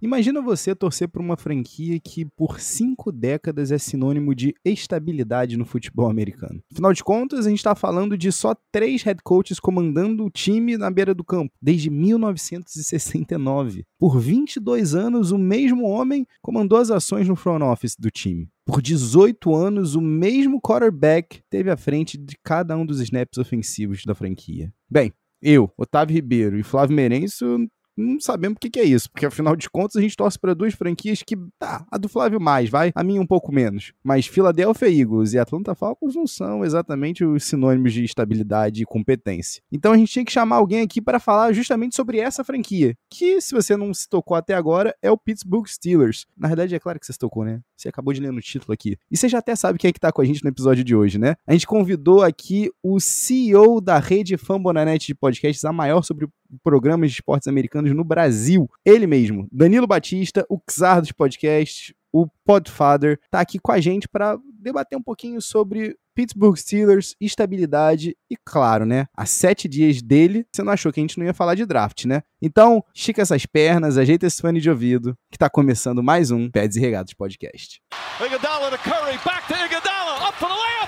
Imagina você torcer por uma franquia que por cinco décadas é sinônimo de estabilidade no futebol americano. Afinal de contas, a gente está falando de só três head coaches comandando o time na beira do campo, desde 1969. Por 22 anos, o mesmo homem comandou as ações no front office do time. Por 18 anos, o mesmo quarterback teve à frente de cada um dos snaps ofensivos da franquia. Bem, eu, Otávio Ribeiro e Flávio Merenço não sabemos o que, que, é isso, porque afinal de contas a gente torce para duas franquias que, tá, a do Flávio mais, vai, a minha um pouco menos. Mas Philadelphia Eagles e Atlanta Falcons não são exatamente os sinônimos de estabilidade e competência. Então a gente tinha que chamar alguém aqui para falar justamente sobre essa franquia, que se você não se tocou até agora, é o Pittsburgh Steelers. Na verdade é claro que você se tocou, né? Você acabou de ler no título aqui. E você já até sabe quem é que tá com a gente no episódio de hoje, né? A gente convidou aqui o CEO da rede Fambonanet de podcasts, a maior sobre programas de esportes americanos no Brasil. Ele mesmo, Danilo Batista, o Czar dos podcasts, o Podfather, tá aqui com a gente para debater um pouquinho sobre Pittsburgh Steelers, estabilidade e, claro, né, há sete dias dele, você não achou que a gente não ia falar de draft, né? Então, estica essas pernas, ajeita esse fone de ouvido, que tá começando mais um Peds e Regados Podcast. Iguodala to Curry, back to Iguodala, up for the layup,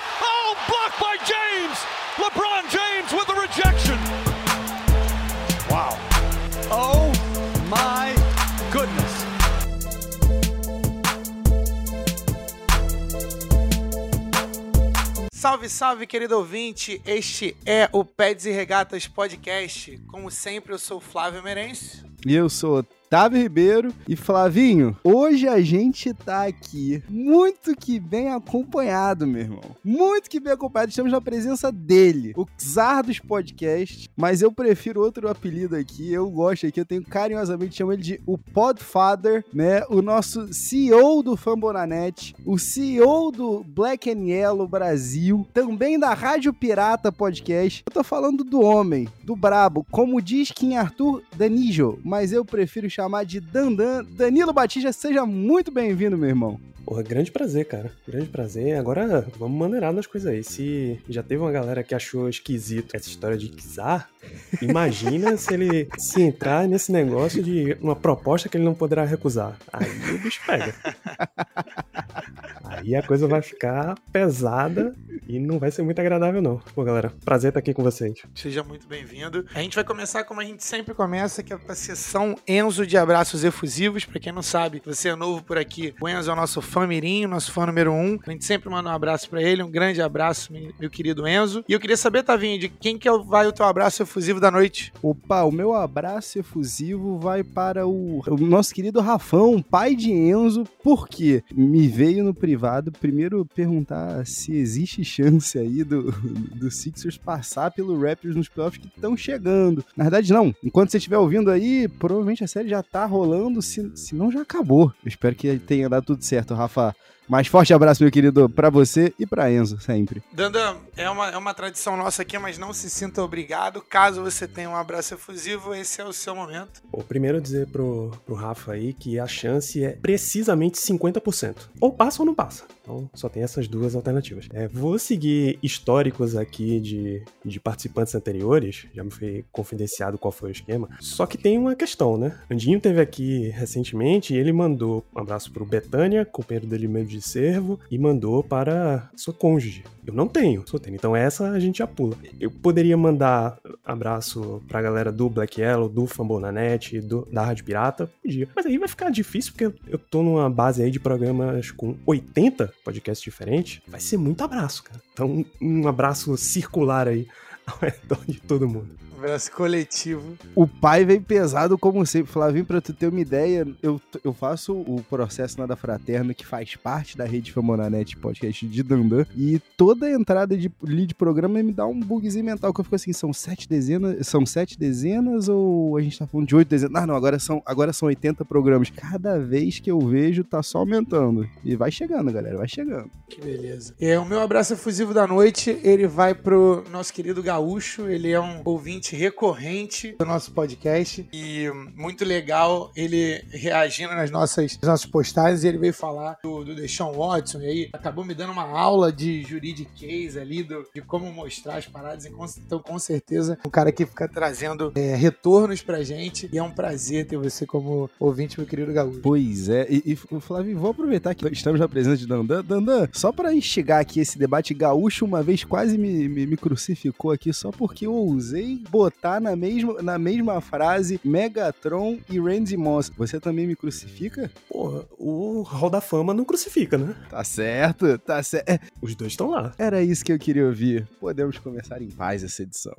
Salve, salve, querido ouvinte! Este é o Peds e Regatas Podcast. Como sempre, eu sou o Flávio Merencio. E eu sou Otávio Ribeiro e Flavinho. Hoje a gente tá aqui muito que bem acompanhado, meu irmão. Muito que bem acompanhado. Estamos na presença dele, o czar dos podcasts, mas eu prefiro outro apelido aqui. Eu gosto aqui, eu tenho carinhosamente chamo ele de o Podfather, né? O nosso CEO do Fambonanet, o CEO do Black and Yellow Brasil, também da Rádio Pirata Podcast. Eu tô falando do homem, do brabo, como diz Kim Arthur Danijo, mas eu prefiro chamar de Dandan. Danilo Batista, seja muito bem-vindo, meu irmão. Porra, grande prazer, cara. Grande prazer. Agora vamos maneirar nas coisas aí. Se já teve uma galera que achou esquisito essa história de Kizar, imagina se ele se entrar nesse negócio de uma proposta que ele não poderá recusar. Aí o bicho pega. Aí a coisa vai ficar pesada e não vai ser muito agradável, não. Pô, galera, prazer estar aqui com vocês. Seja muito bem-vindo. A gente vai começar como a gente sempre começa, que é a sessão Enzo de abraços efusivos. Pra quem não sabe, você é novo por aqui, o Enzo é o nosso fã mirim, nosso fã número um. A gente sempre manda um abraço para ele, um grande abraço, meu querido Enzo. E eu queria saber, Tavinho, de quem que é vai o teu abraço efusivo da noite? Opa, o meu abraço efusivo vai para o, o nosso querido Rafão, pai de Enzo, porque me veio no privado primeiro perguntar se existe chance aí do, do Sixers passar pelo Raptors nos playoffs que estão chegando. Na verdade, não. Enquanto você estiver ouvindo aí, provavelmente a série já tá rolando, se, se não já acabou. Eu espero que tenha dado tudo certo, Rafa. Mas forte abraço, meu querido, para você e para Enzo, sempre. Dandan, é uma, é uma tradição nossa aqui, mas não se sinta obrigado. Caso você tenha um abraço efusivo, esse é o seu momento. Bom, primeiro dizer pro, pro Rafa aí que a chance é precisamente 50%. Ou passa ou não passa. Então só tem essas duas alternativas. É, vou seguir históricos aqui de, de participantes anteriores, já me foi confidenciado qual foi o esquema. Só que tem uma questão, né? Andinho teve aqui recentemente e ele mandou um abraço pro Betânia, companheiro dele meio de servo, e mandou para sua cônjuge. Eu não tenho, só tenho. Então essa a gente já pula. Eu poderia mandar abraço pra galera do Black Yellow, do Fambonanet, do, da Rádio Pirata, podia. Mas aí vai ficar difícil porque eu, eu tô numa base aí de programas com 80 podcast diferente, vai ser muito abraço, cara. Então, um abraço circular aí ao redor de todo mundo. Abraço coletivo. O pai vem pesado como sempre. Flavinho, pra tu ter uma ideia, eu, eu faço o processo Nada Fraterno, que faz parte da rede Famonanet podcast de Dandan. E toda entrada de lead programa me dá um bugzinho mental, que eu fico assim, são sete dezenas, são sete dezenas ou a gente tá falando de oito dezenas? Ah, não, agora são, agora são 80 programas. Cada vez que eu vejo, tá só aumentando. E vai chegando, galera, vai chegando. Que beleza. É, o meu abraço efusivo da noite, ele vai pro nosso querido Gaúcho, ele é um ouvinte recorrente do nosso podcast e muito legal ele reagindo nas nossas, nas nossas postagens. Ele veio falar do, do Deshaun Watson e aí acabou me dando uma aula de juridiquês ali, do, de como mostrar as paradas. Então, com certeza, um cara que fica trazendo é, retornos pra gente e é um prazer ter você como ouvinte, meu querido Gaúcho. Pois é, e, e Flávio, vou aproveitar que estamos na presença de Dandan. Dandan, só para instigar aqui esse debate gaúcho, uma vez quase me, me, me crucificou aqui só porque eu ousei botar na mesma, na mesma frase Megatron e Randy Moss. Você também me crucifica? Porra, o Hall da Fama não crucifica, né? Tá certo, tá certo. É, Os dois estão lá. Era isso que eu queria ouvir. Podemos começar em paz essa edição.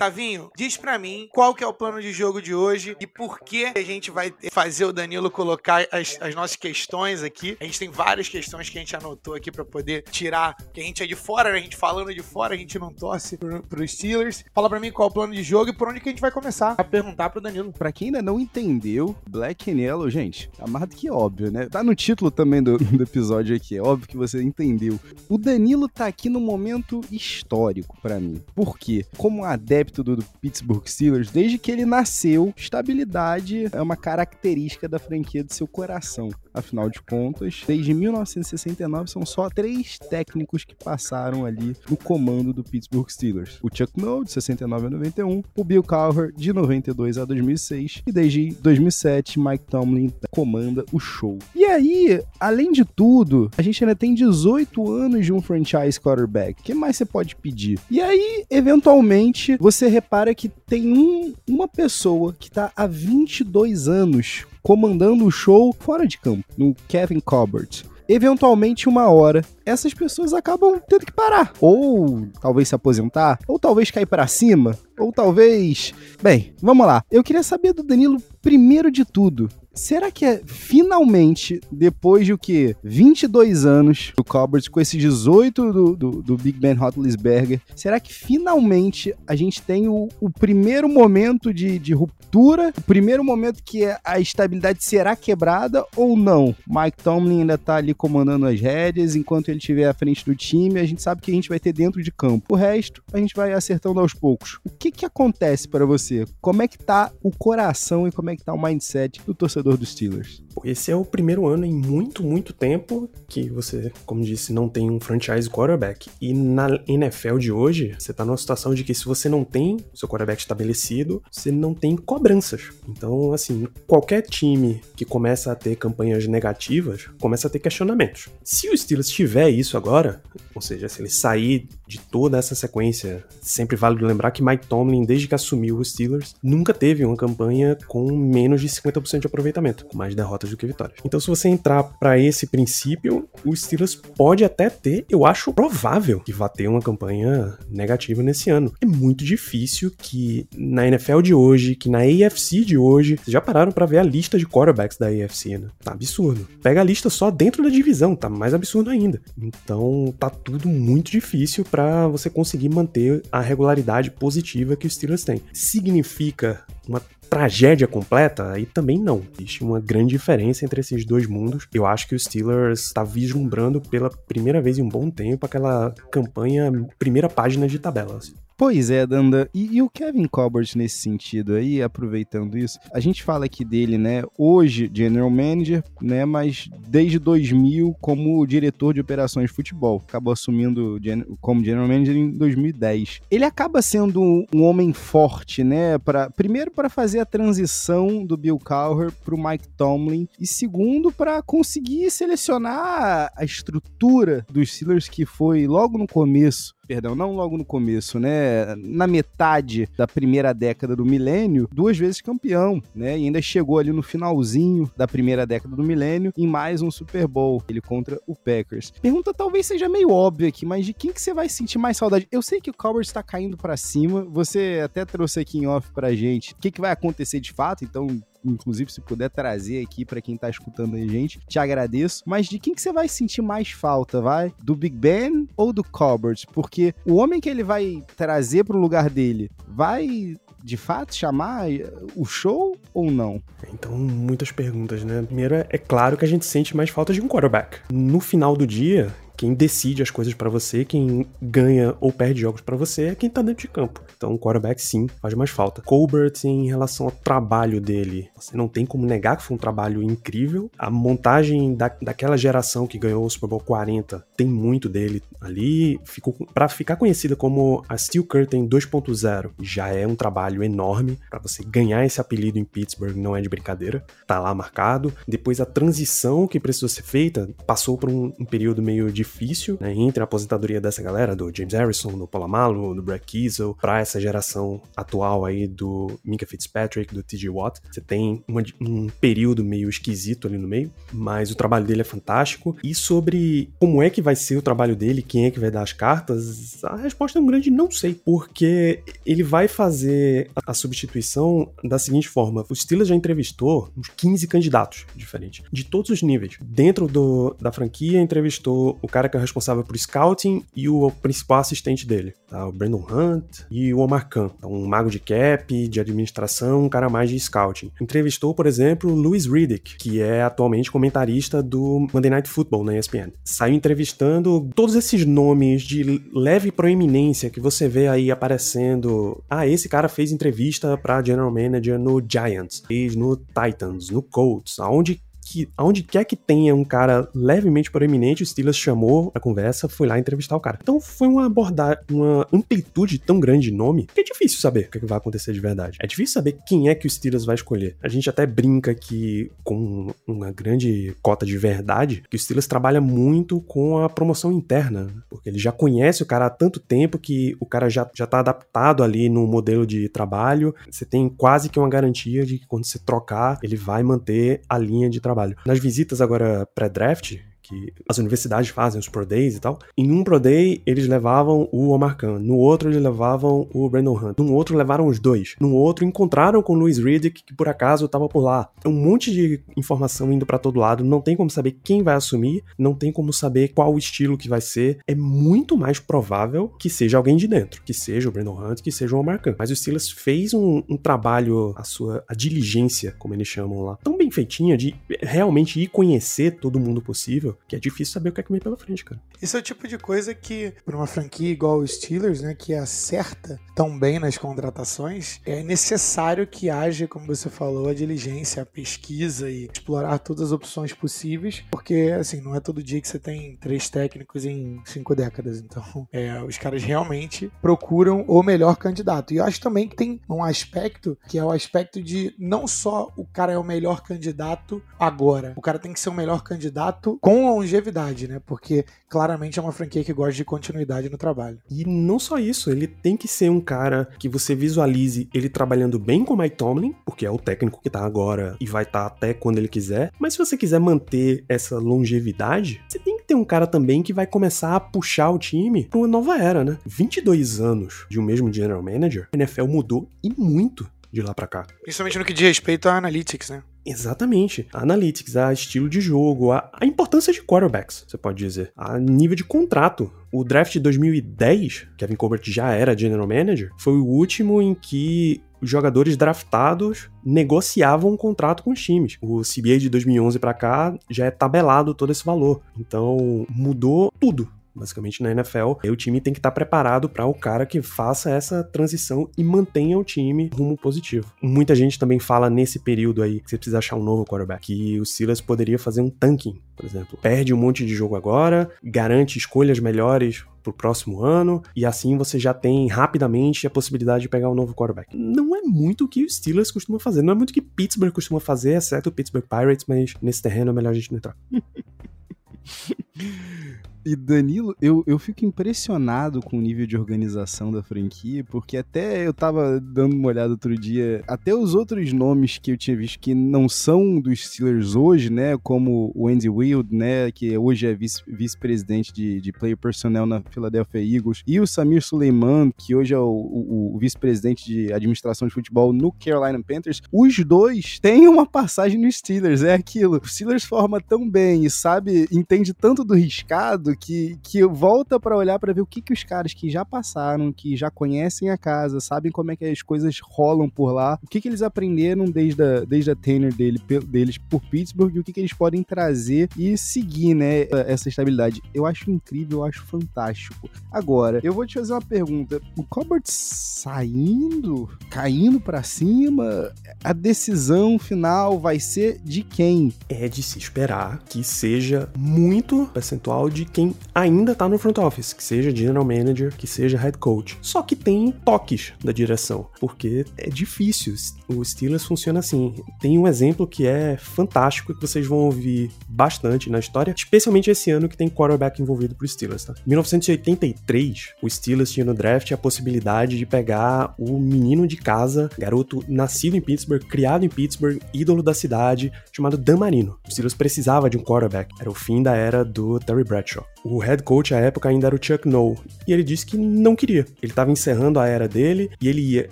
Tavinho, diz pra mim qual que é o plano de jogo de hoje e por que a gente vai fazer o Danilo colocar as, as nossas questões aqui. A gente tem várias questões que a gente anotou aqui pra poder tirar, que a gente é de fora, né? a gente falando de fora, a gente não torce pro, pros Steelers. Fala pra mim qual é o plano de jogo e por onde que a gente vai começar a perguntar pro Danilo. Pra quem ainda não entendeu, Black and Yellow, gente, tá mais do que óbvio, né? Tá no título também do, do episódio aqui, é óbvio que você entendeu. O Danilo tá aqui num momento histórico pra mim. Por quê? Como adepto do, do Pittsburgh Steelers, desde que ele nasceu, estabilidade é uma característica da franquia do seu coração. Afinal de contas, desde 1969 são só três técnicos que passaram ali no comando do Pittsburgh Steelers. O Chuck Noll, de 69 a 91, o Bill Cowher, de 92 a 2006, e desde 2007, Mike Tomlin comanda o show. E aí, além de tudo, a gente ainda tem 18 anos de um franchise quarterback. O que mais você pode pedir? E aí, eventualmente, você repara que tem um, uma pessoa que tá há 22 anos comandando o show fora de campo, no Kevin Colbert. Eventualmente, uma hora, essas pessoas acabam tendo que parar. Ou talvez se aposentar, ou talvez cair para cima, ou talvez. Bem, vamos lá. Eu queria saber do Danilo, primeiro de tudo, Será que é finalmente, depois de o que? 22 anos do Colbert, com esses 18 do, do, do Big Ben Roethlisberger, será que finalmente a gente tem o, o primeiro momento de, de, ruptura? O primeiro momento que a estabilidade será quebrada ou não? Mike Tomlin ainda tá ali comandando as rédeas, enquanto ele estiver à frente do time, a gente sabe que a gente vai ter dentro de campo. O resto, a gente vai acertando aos poucos. O que que acontece para você? Como é que tá o coração e como é que tá o mindset do torcedor torcedor Steelers? Esse é o primeiro ano em muito, muito tempo que você, como disse, não tem um franchise quarterback. E na NFL de hoje, você tá numa situação de que se você não tem seu quarterback estabelecido, você não tem cobranças. Então, assim, qualquer time que começa a ter campanhas negativas, começa a ter questionamentos. Se o Steelers tiver isso agora, ou seja, se ele sair de toda essa sequência, sempre vale lembrar que Mike Tomlin, desde que assumiu os Steelers, nunca teve uma campanha com menos de 50% de aproveitamento, com mais derrotas do que vitórias. Então, se você entrar para esse princípio, o Steelers pode até ter, eu acho provável que vá ter uma campanha negativa nesse ano. É muito difícil que na NFL de hoje, que na AFC de hoje, vocês já pararam para ver a lista de quarterbacks da AFC, né? Tá absurdo. Pega a lista só dentro da divisão, tá mais absurdo ainda. Então, tá tudo muito difícil para você conseguir manter a regularidade positiva que o Steelers tem. Significa uma tragédia completa, aí também não. Existe uma grande diferença entre esses dois mundos. Eu acho que o Steelers está vislumbrando pela primeira vez em um bom tempo aquela campanha primeira página de tabela. Pois é, Danda. E, e, o Kevin Colbert nesse sentido aí, aproveitando isso, a gente fala aqui dele, né, hoje General Manager, né, mas desde 2000 como diretor de operações de futebol. Acabou assumindo como General Manager em 2010. Ele acaba sendo um homem forte, né, para primeiro para fazer a transição do Bill Cowher pro Mike Tomlin e segundo para conseguir selecionar a estrutura dos Steelers que foi logo no começo perdão, não logo no começo, né? Na metade da primeira década do milênio, duas vezes campeão, né? E ainda chegou ali no finalzinho da primeira década do milênio em mais um Super Bowl, ele contra o Packers. Pergunta talvez seja meio óbvia aqui, mas de quem que você vai sentir mais saudade? Eu sei que o Cowboys está caindo para cima, você até trouxe aqui em off pra gente o que, que vai acontecer de fato, então inclusive se puder trazer aqui para quem tá escutando a gente, te agradeço. Mas de quem que você vai sentir mais falta, vai? Do Big Ben ou do Colbert? Porque o homem que ele vai trazer pro lugar dele vai de fato chamar o show ou não? Então, muitas perguntas, né? Primeiro, é claro que a gente sente mais falta de um quarterback. No final do dia, Quem decide as coisas para você, quem ganha ou perde jogos para você é quem tá dentro de campo. Então, o quarterback sim faz mais falta. Colbert, em relação ao trabalho dele, você não tem como negar que foi um trabalho incrível. A montagem da, daquela geração que ganhou o Super Bowl 40 tem muito dele ali. Ficou para ficar conhecida como a Steel Curtain 2.0, já é um trabalho enorme para você ganhar esse apelido em Pittsburgh, não é de brincadeira. Tá lá marcado. Depois a transição que precisou ser feita passou por um, um período meio difícil, né, entre a aposentadoria dessa galera, do James Harrison, do Polamalu, do Brett Kiesel, para essa geração atual aí do Minka Fitzpatrick, do TJ Watt. Você tem uma, um período meio esquisito ali no meio, mas o trabalho dele é fantástico. E sobre como é que vai ser o trabalho dele, quem é que vai dar as cartas, a resposta é um grande não sei, porque ele vai fazer a substituição da seguinte forma: o Steelers já entrevistou uns 15 candidatos diferentes, de todos os níveis. Dentro do, da franquia, entrevistou o cara que é responsável por scouting e o principal assistente dele, tá? o Brandon Hunt e o Omar Khan, então, um mago de cap, de administração, um cara mais de scouting. Entrevistou, por exemplo, Louis Riddick, que é atualmente comentarista do Monday Night Football na ESPN. Saiu entrevistando todos esses nomes de leve proeminência que você vê aí aparecendo. Ah, esse cara fez entrevista para general manager no Giants, fez no Titans, no Colts, aonde que aonde quer que tenha um cara levemente proeminente, o Steelers chamou a conversa, foi lá entrevistar o cara. Então foi uma abordagem, uma amplitude tão grande de nome que é difícil saber o que, é que vai acontecer de verdade. É difícil saber quem é que o Steelers vai escolher. A gente até brinca que com uma grande cota de verdade, que o Steelers trabalha muito com a promoção interna, porque ele já conhece o cara há tanto tempo que o cara já, já tá adaptado ali no modelo de trabalho. Você tem quase que uma garantia de que quando você trocar, ele vai manter a linha de trabalho trabalho. Nas visitas agora pré-draft, que as universidades fazem, os Pro Days e tal. Em um Pro Day, eles levavam o Omar Khan. No outro, eles levavam o Brandon Hunt. No outro, levaram os dois. No outro, encontraram com o Louis Riddick, que por acaso estava por lá. É um monte de informação indo para todo lado. Não tem como saber quem vai assumir. Não tem como saber qual o estilo que vai ser. É muito mais provável que seja alguém de dentro. Que seja o Brandon Hunt, que seja o Omar Khan. Mas o Steelers fez um, um trabalho, a sua a diligência, como eles chamam lá, tão bem feitinha de realmente ir conhecer todo mundo possível que é difícil saber o que é que vem pela frente, cara. Isso é o tipo de coisa que, para uma franquia igual o Steelers, né, que acerta tão bem nas contratações, é necessário que haja, como você falou, a diligência, a pesquisa e explorar todas as opções possíveis, porque, assim, não é todo dia que você tem três técnicos em cinco décadas. Então, é, os caras realmente procuram o melhor candidato. E eu acho também que tem um aspecto que é o aspecto de não só o cara é o melhor candidato agora, o cara tem que ser o melhor candidato com longevidade, né? Porque claramente é uma franquia que gosta de continuidade no trabalho. E não só isso, ele tem que ser um cara que você visualize ele trabalhando bem com o Mike Tomlin, porque é o técnico que tá agora e vai estar tá até quando ele quiser. Mas se você quiser manter essa longevidade, você tem que ter um cara também que vai começar a puxar o time para uma nova era, né? 22 anos de um mesmo general manager, a NFL mudou e muito de lá para cá. Principalmente no que diz respeito a analytics, né? Exatamente. A analytics, a estilo de jogo, a, a, importância de quarterbacks, você pode dizer. A nível de contrato. O draft de 2010, Kevin Colbert já era general manager, foi o último em que os jogadores draftados negociavam um contrato com os times. O CBA de 2011 para cá já é tabelado todo esse valor. Então mudou tudo basicamente na NFL, o time tem que estar tá preparado para o cara que faça essa transição e mantenha o time rumo positivo. Muita gente também fala nesse período aí que você precisa achar um novo quarterback, que o Silas poderia fazer um tanking, por exemplo. Perde um monte de jogo agora, garante escolhas melhores pro próximo ano, e assim você já tem rapidamente a possibilidade de pegar um novo quarterback. Não é muito o que o Steelers costuma fazer, não é muito o que Pittsburgh costuma fazer, exceto o Pittsburgh Pirates, mas nesse terreno é melhor a gente não entrar. E Danilo, eu, eu fico impressionado com o nível de organização da franquia, porque até eu tava dando uma olhada outro dia, até os outros nomes que eu tinha visto que não são dos Steelers hoje, né, como o Andy Wild, né, que hoje é vice-presidente vice de, de player personnel na Philadelphia Eagles, e o Samir Suleiman, que hoje é o, o, o vice-presidente de administração de futebol no Carolina Panthers, os dois têm uma passagem no Steelers, é aquilo. O Steelers forma tão bem e sabe, entende tanto do riscado que, que volta para olhar para ver o que, que os caras que já passaram, que já conhecem a casa, sabem como é que as coisas rolam por lá, o que, que eles aprenderam desde a, desde a tenure dele, deles por Pittsburgh e o que, que eles podem trazer e seguir, né, essa estabilidade. Eu acho incrível, eu acho fantástico. Agora, eu vou te fazer uma pergunta. O Colbert saindo, caindo para cima, a decisão final vai ser de quem? É de se esperar que seja muito percentual de quem ainda tá no front office, que seja general manager, que seja head coach. Só que tem toques da direção, porque é difícil. O Steelers funciona assim. Tem um exemplo que é fantástico que vocês vão ouvir bastante na história, especialmente esse ano que tem quarterback envolvido pro Steelers, tá? 1983, o Steelers tinha no draft a possibilidade de pegar o menino de casa, garoto nascido em Pittsburgh, criado em Pittsburgh, ídolo da cidade, chamado Dan Marino. O Steelers precisava de um quarterback. Era o fim da era do Terry Bradshaw. O head coach à época ainda era o Chuck Noll, e ele disse que não queria. Ele estava encerrando a era dele e ele ia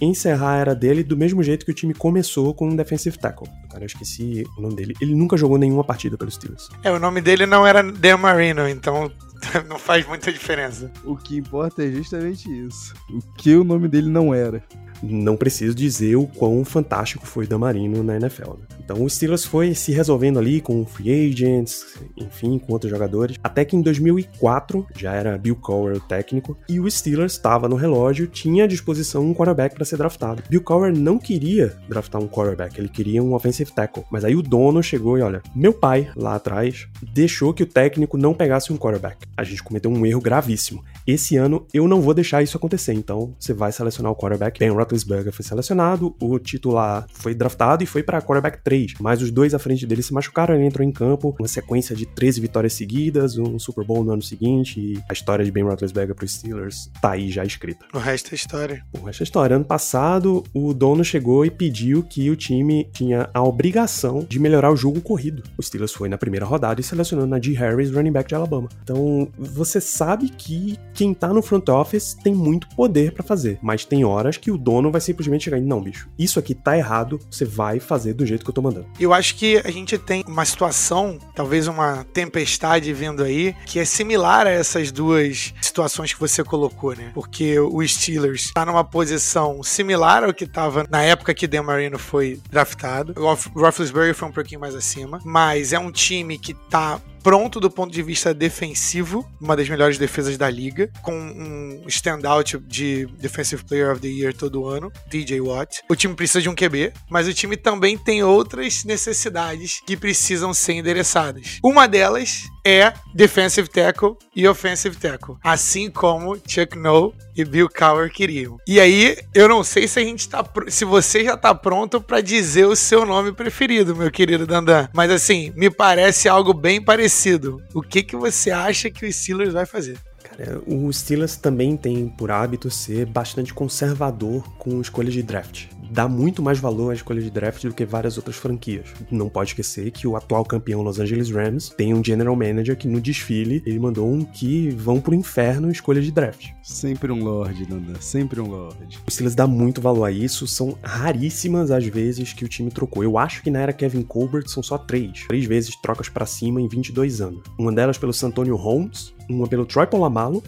encerrar a era dele do mesmo jeito que o time começou com um defensive tackle. Cara, eu esqueci o nome dele. Ele nunca jogou nenhuma partida pelos Steelers. É, o nome dele não era Dan Marino, então não faz muita diferença. O que importa é justamente isso. O que o nome dele não era não preciso dizer o quão fantástico foi Damarino na NFL. Né? Então o Steelers foi se resolvendo ali com free agents, enfim, com outros jogadores, até que em 2004 já era Bill Cowher o técnico e o Steelers estava no relógio, tinha à disposição um quarterback para ser draftado. Bill Cowher não queria draftar um quarterback, ele queria um offensive tackle. Mas aí o dono chegou e olha, meu pai lá atrás deixou que o técnico não pegasse um quarterback. A gente cometeu um erro gravíssimo. Esse ano eu não vou deixar isso acontecer, então você vai selecionar o quarterback Ben Roethlisberger foi selecionado, o titular foi draftado e foi para quarterback 3, mas os dois à frente dele se machucaram, ele entrou em campo, uma sequência de 13 vitórias seguidas, um Super Bowl no ano seguinte, e a história de Ben Roethlisberger para os Steelers tá aí já escrita. O resto é história. O resto é história. Ano passado, o dono chegou e pediu que o time tinha a obrigação de melhorar o jogo corrido. O Steelers foi na primeira rodada e selecionou Najee Harris, running back de Alabama. Então, você sabe que quem tá no front office tem muito poder para fazer, mas tem horas que o dono dono vai simplesmente chegar e, não, bicho, isso aqui tá errado, você vai fazer do jeito que eu tô mandando. Eu acho que a gente tem uma situação, talvez uma tempestade vindo aí, que é similar a essas duas situações que você colocou, né? Porque o Steelers tá numa posição similar ao que tava na época que Dan Marino foi draftado. O Roethlisberger foi um pouquinho mais acima, mas é um time que tá pronto do ponto de vista defensivo, uma das melhores defesas da liga, com um standout de Defensive Player of the Year todo ano, DJ Watt. O time precisa de um QB, mas o time também tem outras necessidades que precisam ser endereçadas. Uma delas é defensive tackle e offensive tackle, assim como Chuck Noll e Bill Cowher queriam. E aí, eu não sei se a gente tá se você já tá pronto para dizer o seu nome preferido, meu querido Dandan, mas assim, me parece algo bem parecido. O que que você acha que o Steelers vai fazer? Cara, o Steelers também tem por hábito ser bastante conservador com escolhas de draft dá muito mais valor à escolha de draft do que várias outras franquias. Não pode esquecer que o atual campeão Los Angeles Rams tem um general manager que no desfile ele mandou um que vão pro inferno escolha de draft. Sempre um Lorde, Nanda, sempre um Lorde. O Steelers dá muito valor a isso, são raríssimas as vezes que o time trocou. Eu acho que na era Kevin Colbert são só três. Três vezes trocas para cima em 22 anos. Uma delas pelo Santonio Holmes, uma pelo Troy Polamalu,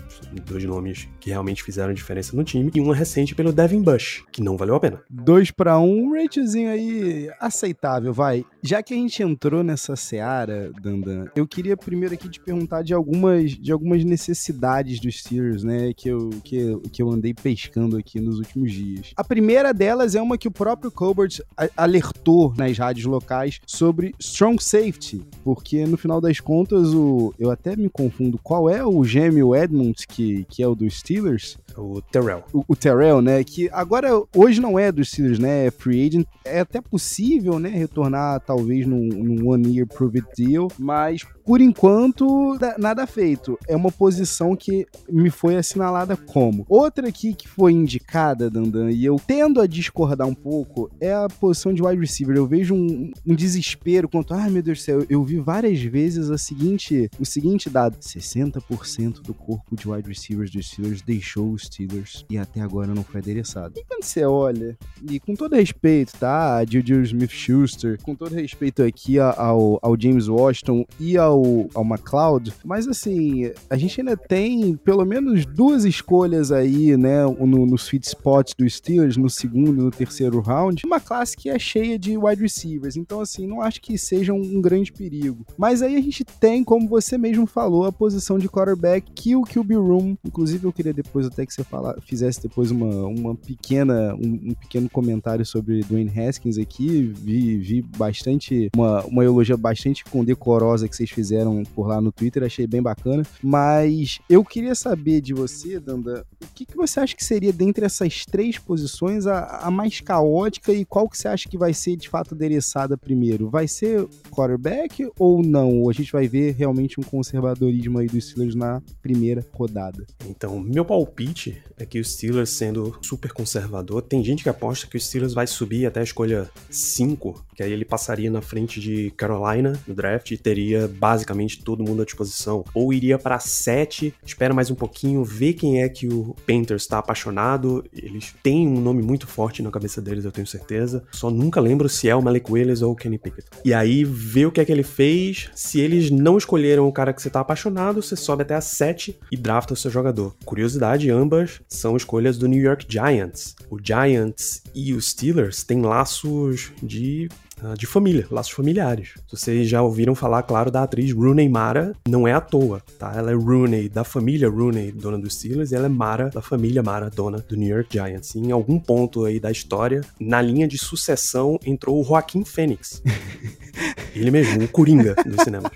dois nomes que realmente fizeram diferença no time, e uma recente pelo Devin Bush, que não valeu a pena. Dois para um, um ratezinho aí aceitável, vai. Já que a gente entrou nessa seara, Dandan, eu queria primeiro aqui te perguntar de algumas, de algumas necessidades dos Steelers, né, que eu, que, que eu andei pescando aqui nos últimos dias. A primeira delas é uma que o próprio Colbert alertou nas rádios locais sobre strong safety, porque no final das contas, o, eu até me confundo qual é o gêmeo Edmonds, que, que é o dos Steelers? O Terrell. O, o, Terrell, né? Que agora, hoje não é dos Steelers, né? É free agent. É até possível, né? Retornar, talvez, num, num one year prove it deal. Mas por enquanto, nada feito. É uma posição que me foi assinalada como. Outra aqui que foi indicada, Dandan, e eu tendo a discordar um pouco, é a posição de wide receiver. Eu vejo um, um desespero quanto, ai ah, meu Deus do céu, eu vi várias vezes a seguinte, o seguinte dado: 60% do corpo de wide receivers dos Steelers deixou os Steelers e até agora não foi adereçado. E quando você olha, e com todo respeito, tá? A Juju Smith Schuster, com todo respeito aqui ao, ao James Washington e ao, ao McLeod, mas assim, a gente ainda tem pelo menos duas escolhas aí, né, no, no sweet spot do Steelers, no segundo e no terceiro round, uma classe que é cheia de wide receivers, então assim, não acho que seja um, um grande perigo. Mas aí a gente tem, como você mesmo falou, a posição de quarterback que o QB Room, inclusive eu queria depois até que você fala, fizesse depois uma, uma pequena, um, um pequeno comentário sobre Dwayne Haskins aqui, vi, vi bastante, uma, uma elogia bastante condecorosa que vocês fizeram por lá no Twitter, achei bem bacana. Mas eu queria saber de você, Danda, o que, que você acha que seria dentre essas três posições a, a mais caótica e qual que você acha que vai ser de fato adereçada primeiro? Vai ser quarterback ou não? Ou a gente vai ver realmente um conservadorismo aí dos Steelers na primeira rodada? Então, meu palpite é que o Steelers, sendo super conservador, tem gente que aposta que o Steelers vai subir até a escolha 5, que aí ele passaria na frente de Carolina no draft e teria basicamente todo mundo à disposição. Ou iria para 7, espera mais um pouquinho, vê quem é que o Panthers está apaixonado. Eles têm um nome muito forte na cabeça deles, eu tenho certeza. Só nunca lembro se é o Malik Willis ou o Kenny Pickett. E aí vê o que é que ele fez. Se eles não escolheram o cara que você tá apaixonado, você sobe até a 7 e drafta o seu jogador. Curiosidade, ambas são escolhas do New York Giants. O Giants e os Steelers têm laços de de família, laços familiares. Vocês já ouviram falar, claro, da atriz Rooney Mara, não é à toa, tá? Ela é Rooney, da família Rooney, dona dos Steelers, e ela é Mara, da família Mara, dona do New York Giants. E em algum ponto aí da história, na linha de sucessão, entrou o Joaquim Fênix. Ele mesmo, o Coringa dos cinemas.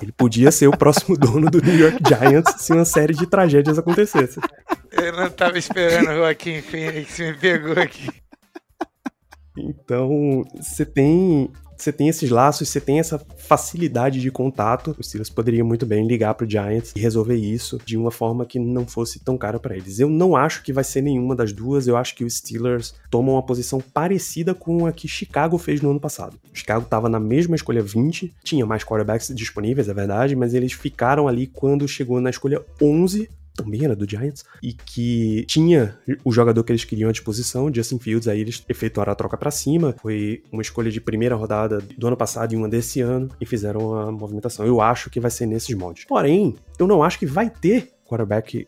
Ele podia ser o próximo dono do New York Giants se uma série de tragédias acontecesse. Eu não tava esperando o Joaquim Fênix, me pegou aqui. Então, você tem você tem esses laços, você tem essa facilidade de contato. Os Steelers poderiam muito bem ligar pro Giants e resolver isso de uma forma que não fosse tão cara para eles. Eu não acho que vai ser nenhuma das duas. Eu acho que os Steelers tomam uma posição parecida com a que Chicago fez no ano passado. O Chicago estava na mesma escolha 20, tinha mais quarterbacks disponíveis, é verdade, mas eles ficaram ali quando chegou na escolha 11 também era do Giants, e que tinha o jogador que eles queriam à disposição, Justin Fields, aí eles efetuaram a troca para cima, foi uma escolha de primeira rodada do ano passado e uma desse ano, e fizeram a movimentação. Eu acho que vai ser nesses moldes. Porém, eu não acho que vai ter quarterback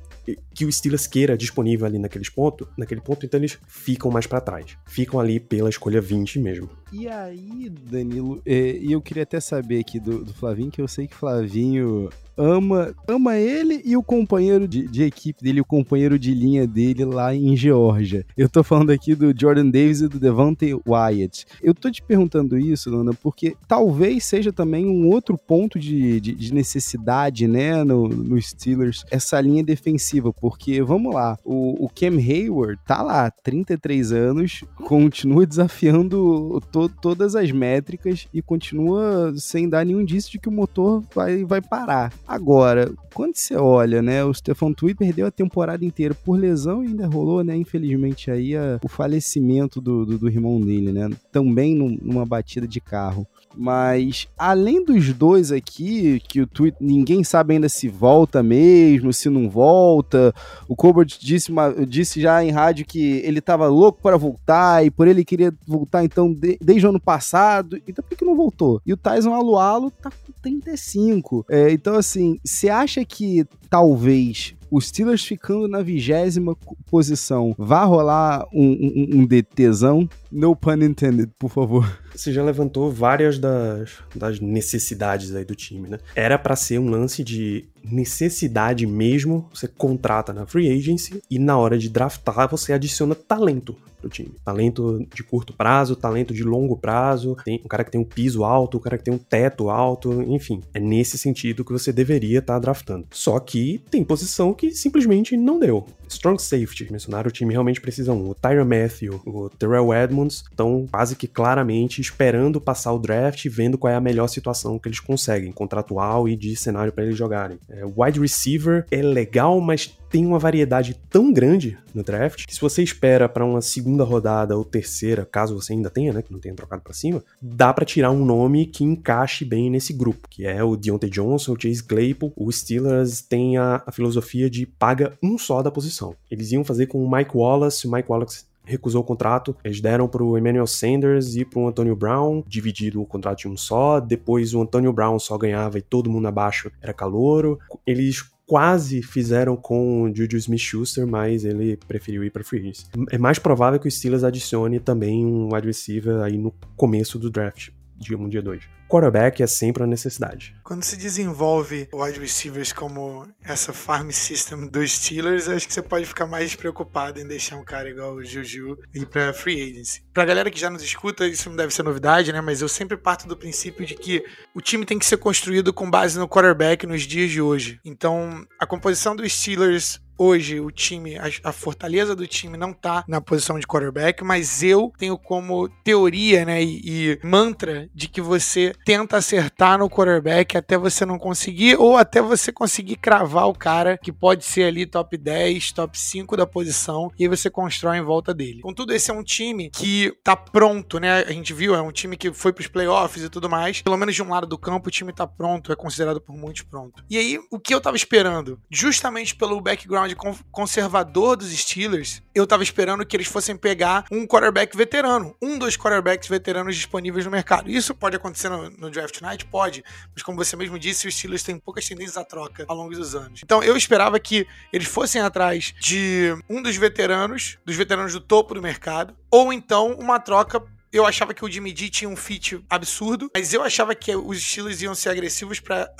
que o Steelers queira disponível ali naqueles pontos, naquele ponto, então eles ficam mais para trás. Ficam ali pela escolha 20 mesmo. E aí, Danilo, é, e eu queria até saber aqui do, do Flavinho, que eu sei que Flavinho ama, ama ele e o companheiro de, de, equipe dele, o companheiro de linha dele lá em Geórgia. Eu tô falando aqui do Jordan Davis e do Devante Wyatt. Eu tô te perguntando isso, Lana, porque talvez seja também um outro ponto de, de, de necessidade, né, no, no, Steelers, essa linha defensiva, porque, vamos lá, o, o Cam Hayward tá lá, 33 anos, continua desafiando to, todas as métricas e continua sem dar nenhum indício de que o motor vai, vai parar. Agora, quando você olha, né, o Stefan Tweed perdeu a temporada inteira por lesão e ainda rolou, né, infelizmente aí a, o falecimento do, do, do, irmão dele, né, também num, numa batida de carro. Mas além dos dois aqui, que o tweet ninguém sabe ainda se volta mesmo, se não volta. O Colbert disse, disse já em rádio que ele estava louco para voltar e por ele queria voltar então de, desde o ano passado. Então por que não voltou? E o Tyson Alualo tá com 35. É, então assim, você acha que talvez os Steelers ficando na vigésima posição, vá rolar um, um, um DTzão? No pun intended, por favor. Você já levantou várias das, das necessidades aí do time, né? Era para ser um lance de necessidade mesmo, você contrata na free agency e na hora de draftar você adiciona talento pro time. Talento de curto prazo, talento de longo prazo, tem um cara que tem um piso alto, um cara que tem um teto alto, enfim. É nesse sentido que você deveria estar tá draftando. Só que tem posição que simplesmente não deu. Strong safety, mencionaram o time realmente precisa um. O Tyron Matthew, o Terrell Edmonds estão quase que claramente esperando passar o draft vendo qual é a melhor situação que eles conseguem, contratual e de cenário para eles jogarem. É, wide receiver é legal, mas tem uma variedade tão grande no draft que se você espera para uma segunda rodada ou terceira, caso você ainda tenha, né, que não tenha trocado para cima, dá para tirar um nome que encaixe bem nesse grupo, que é o Deontay Johnson, o Chase Claypool. O Steelers tem a, a filosofia de paga um só da posição. Eles iam fazer com o Mike Wallace, o Mike Wallace recusou o contrato. Eles deram pro Emmanuel Sanders e pro Antonio Brown, dividido o contrato em um só. Depois o Antonio Brown só ganhava e todo mundo abaixo era calouro. Eles quase fizeram com o Juju Smith-Schuster, mas ele preferiu ir para free agency. É mais provável que o Steelers adicione também um wide receiver aí no começo do draft, dia 1, dia 2 quarterback é sempre uma necessidade. Quando se desenvolve wide receivers como essa farm system dos Steelers, acho que você pode ficar mais preocupado em deixar um cara igual o Juju ir pra free agency. Pra galera que já nos escuta, isso não deve ser novidade, né? Mas eu sempre parto do princípio de que o time tem que ser construído com base no quarterback nos dias de hoje. Então, a composição dos Steelers hoje o time, a, fortaleza do time não tá na posição de quarterback, mas eu tenho como teoria, né, e, e, mantra de que você tenta acertar no quarterback até você não conseguir, ou até você conseguir cravar o cara que pode ser ali top 10, top 5 da posição, e aí você constrói em volta dele. Contudo, esse é um time que tá pronto, né? A gente viu, é um time que foi pros playoffs e tudo mais. Pelo menos de um lado do campo, o time tá pronto, é considerado por muitos pronto. E aí, o que eu tava esperando? Justamente pelo background background conservador dos Steelers, eu tava esperando que eles fossem pegar um quarterback veterano, um dos quarterbacks veteranos disponíveis no mercado. Isso pode acontecer no, no draft night? Pode, mas como você mesmo disse, os Steelers têm poucas tendências à troca ao longo dos anos. Então eu esperava que eles fossem atrás de um dos veteranos, dos veteranos do topo do mercado, ou então uma troca eu achava que o Jimmy G tinha um fit absurdo, mas eu achava que os Steelers iam ser agressivos para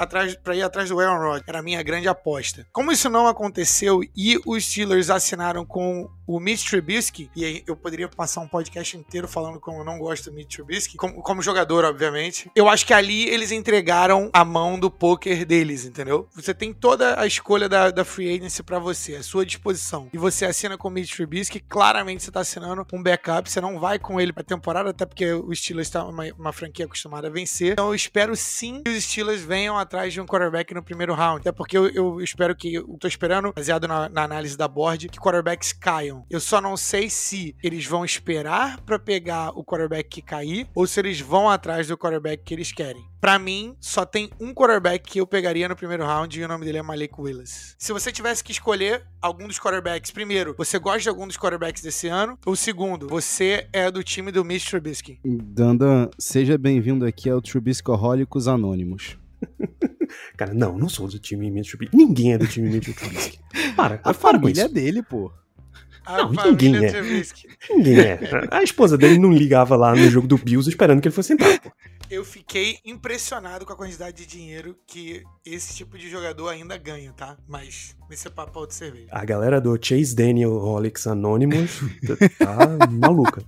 ir atrás do Aaron Rodgers. Era a minha grande aposta. Como isso não aconteceu e os Steelers assinaram com o Mitch Trubisky, e aí eu poderia passar um podcast inteiro falando como eu não gosto do Mitch Trubisky, como, como jogador, obviamente. Eu acho que ali eles entregaram a mão do poker deles, entendeu? Você tem toda a escolha da, da free agency para você, à sua disposição. E você assina com o Mitch Trubisky, claramente você tá assinando um backup, você não vai com ele pra temporada, até porque o Steelers tá uma, uma franquia acostumada a vencer. Então eu espero sim que os Steelers venham atrás de um quarterback no primeiro round. Até porque eu, eu espero que, eu tô esperando, baseado na, na análise da board, que quarterbacks caiam eu só não sei se eles vão esperar para pegar o quarterback que cair ou se eles vão atrás do quarterback que eles querem. Para mim, só tem um quarterback que eu pegaria no primeiro round e o nome dele é Malik Willis. Se você tivesse que escolher algum dos quarterbacks, primeiro, você gosta de algum dos quarterbacks desse ano? Ou segundo, você é do time do Mitch Trubisky? Dandan, seja bem-vindo aqui ao Trubiscohólicos Anônimos. Cara, não, não sou do time Mitch Trubisky. Ninguém é do time Mitch Trubisky. Para, a família é dele, pô. A não, ninguém é. Ninguém é. A esposa dele não ligava lá no jogo do Bills esperando que ele fosse entrar, pô. Eu fiquei impressionado com a quantidade de dinheiro que esse tipo de jogador ainda ganha, tá? Mas esse é papo outra cerveja. A galera do Chase Daniel Rolex Anonymous tá maluca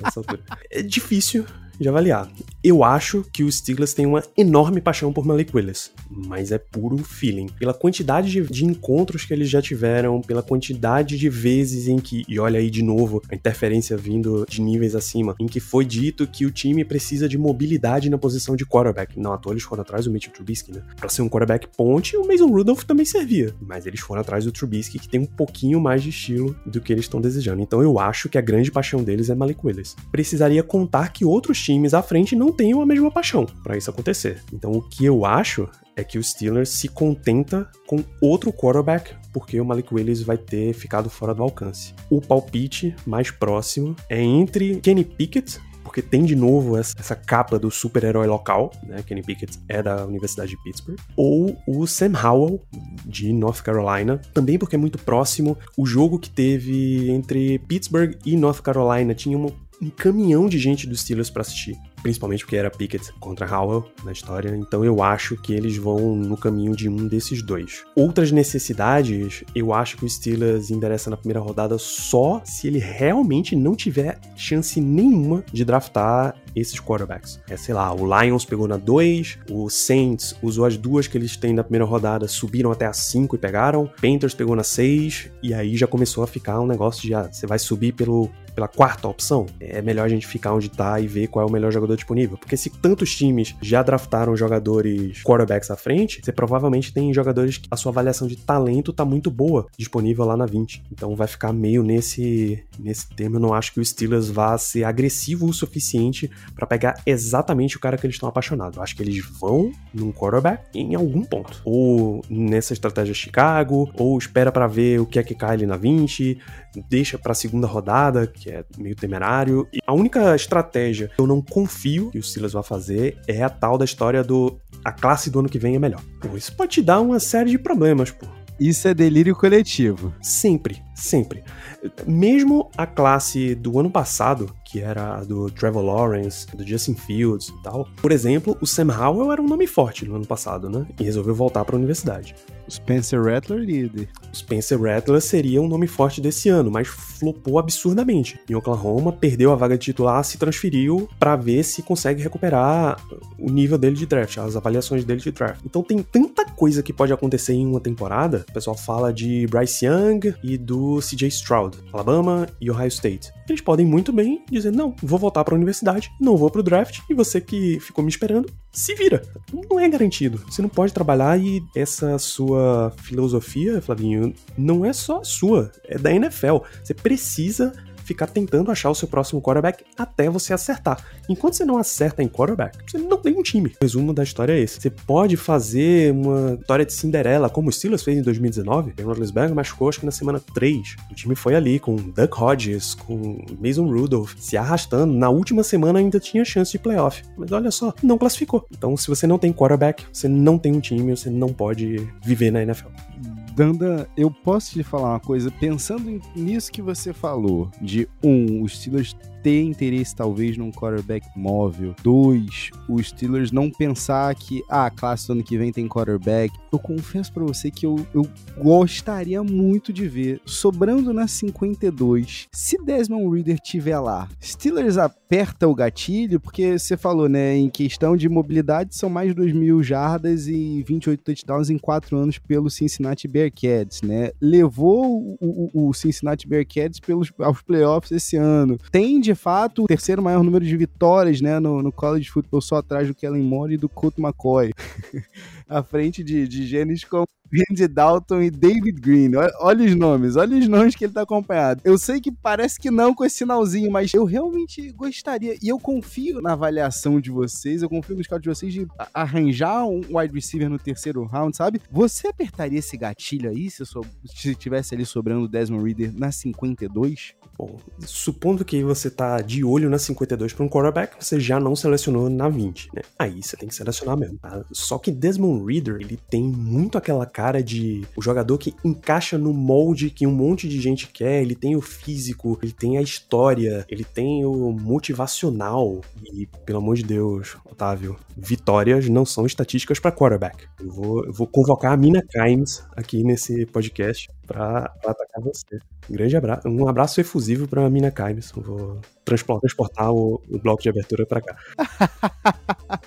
nessa altura. É difícil de avaliar. Eu acho que os Steelers têm uma enorme paixão por Malik Willis, mas é puro feeling. Pela quantidade de, de, encontros que eles já tiveram, pela quantidade de vezes em que, e olha aí de novo a interferência vindo de níveis acima, em que foi dito que o time precisa de mobilidade na posição de quarterback. Não, à toa eles foram atrás do Mitchell Trubisky, né? Pra ser um quarterback ponte, o Mason Rudolph também servia, mas eles foram atrás do Trubisky, que tem um pouquinho mais de estilo do que eles estão desejando. Então eu acho que a grande paixão deles é Malik Willis. Precisaria contar que outros times à frente não tenham a mesma paixão para isso acontecer. Então o que eu acho é que o Steelers se contenta com outro quarterback, porque o Malik Willis vai ter ficado fora do alcance. O palpite mais próximo é entre Kenny Pickett, porque tem de novo essa, essa capa do super-herói local, né? Kenny Pickett é da Universidade de Pittsburgh, ou o Sam Howell de North Carolina, também porque é muito próximo. O jogo que teve entre Pittsburgh e North Carolina tinha uma um caminhão de gente dos Steelers para assistir principalmente porque era Pickett contra Howell na história, então eu acho que eles vão no caminho de um desses dois. Outras necessidades, eu acho que o Steelers endereça na primeira rodada só se ele realmente não tiver chance nenhuma de draftar esses quarterbacks. É, sei lá, o Lions pegou na 2, o Saints usou as duas que eles têm na primeira rodada, subiram até a 5 e pegaram, Panthers pegou na 6, e aí já começou a ficar um negócio de, ah, você vai subir pelo pela quarta opção, é melhor a gente ficar onde tá e ver qual é o melhor jogador disponível. Porque se tantos times já draftaram jogadores quarterbacks à frente, você provavelmente tem jogadores que a sua avaliação de talento tá muito boa disponível lá na 20. Então vai ficar meio nesse, nesse termo. Eu não acho que o Steelers vá ser agressivo o suficiente para pegar exatamente o cara que eles estão apaixonados. Eu acho que eles vão num quarterback em algum ponto. Ou nessa estratégia Chicago, ou espera para ver o que é que cai ali na 20, deixa para a segunda rodada, que é meio temerário. E a única estratégia que eu não confio que o Steelers vai fazer é a tal da história do a classe do ano que vem é melhor. Pô, isso pode te dar uma série de problemas, pô. Isso é delírio coletivo. Sempre, sempre. Mesmo a classe do ano passado, que era do Trevor Lawrence, do Justin Fields e tal. Por exemplo, o Sam Howell era um nome forte no ano passado, né? E resolveu voltar para a universidade. O Spencer Rattler líder. O Spencer Rattler seria um nome forte desse ano, mas flopou absurdamente. Em Oklahoma, perdeu a vaga de titular, se transferiu para ver se consegue recuperar o nível dele de draft, as avaliações dele de draft. Então tem tanta coisa que pode acontecer em uma temporada. O pessoal fala de Bryce Young e do CJ Stroud, Alabama e Ohio State. Eles podem muito bem dizer: não, vou voltar para a universidade, não vou pro draft, e você que ficou me esperando, se vira. Não é garantido. Você não pode trabalhar e essa sua filosofia, Flavinho, não é só sua, é da NFL. Você precisa ficar tentando achar o seu próximo quarterback até você acertar. Enquanto você não acerta em quarterback, você não tem um time. O resumo da história é esse. Você pode fazer uma história de Cinderela, como o Steelers fez em 2019. Ben Roethlisberger machucou, acho que na semana 3. O time foi ali com Doug Hodges, com Mason Rudolph, se arrastando. Na última semana ainda tinha chance de playoff. Mas olha só, não classificou. Então, se você não tem quarterback, você não tem um time, você não pode viver na NFL. Danda, eu posso te falar uma coisa, pensando nisso que você falou, de um, os Steelers ter interesse talvez num quarterback móvel. Dois, os Steelers não pensar que ah, a classe do ano que vem tem quarterback. Eu confesso para você que eu, eu gostaria muito de ver, sobrando na 52, se Desmond Reader tiver lá, Steelers aperta o gatilho, porque você falou, né, em questão de mobilidade são mais de 2 mil jardas e 28 touchdowns em 4 anos pelo Cincinnati Bearcats, né? Levou o, o, o Cincinnati Bearcats pelos, aos playoffs esse ano. Tem de fato o terceiro maior número de vitórias, né, no, no college football, só atrás do Kellen Moore e do Colt McCoy. à frente de, de genes como Randy Dalton e David Green. Olha, olha, os nomes, olha os nomes que ele tá acompanhado. Eu sei que parece que não com esse sinalzinho, mas eu realmente gostaria. E eu confio na avaliação de vocês, eu confio no scout de vocês de arranjar um wide receiver no terceiro round, sabe? Você apertaria esse gatilho aí se, so, se tivesse ali sobrando o Desmond Reader na 52? Bom, supondo que você tá de olho na 52 para um quarterback, você já não selecionou na 20, né? Aí você tem que selecionar mesmo. Tá? Só que Desmond Reader, ele tem muito aquela cara de o jogador que encaixa no molde que um monte de gente quer, ele tem o físico, ele tem a história, ele tem o motivacional e, pelo amor de Deus, Otávio, vitórias não são estatísticas para quarterback. Eu vou, eu vou convocar a Mina Kimes aqui nesse podcast para atacar você. Um grande abraço, um abraço efusivo para Mina Kimes. Vou transportar, transportar o, o bloco de abertura para cá.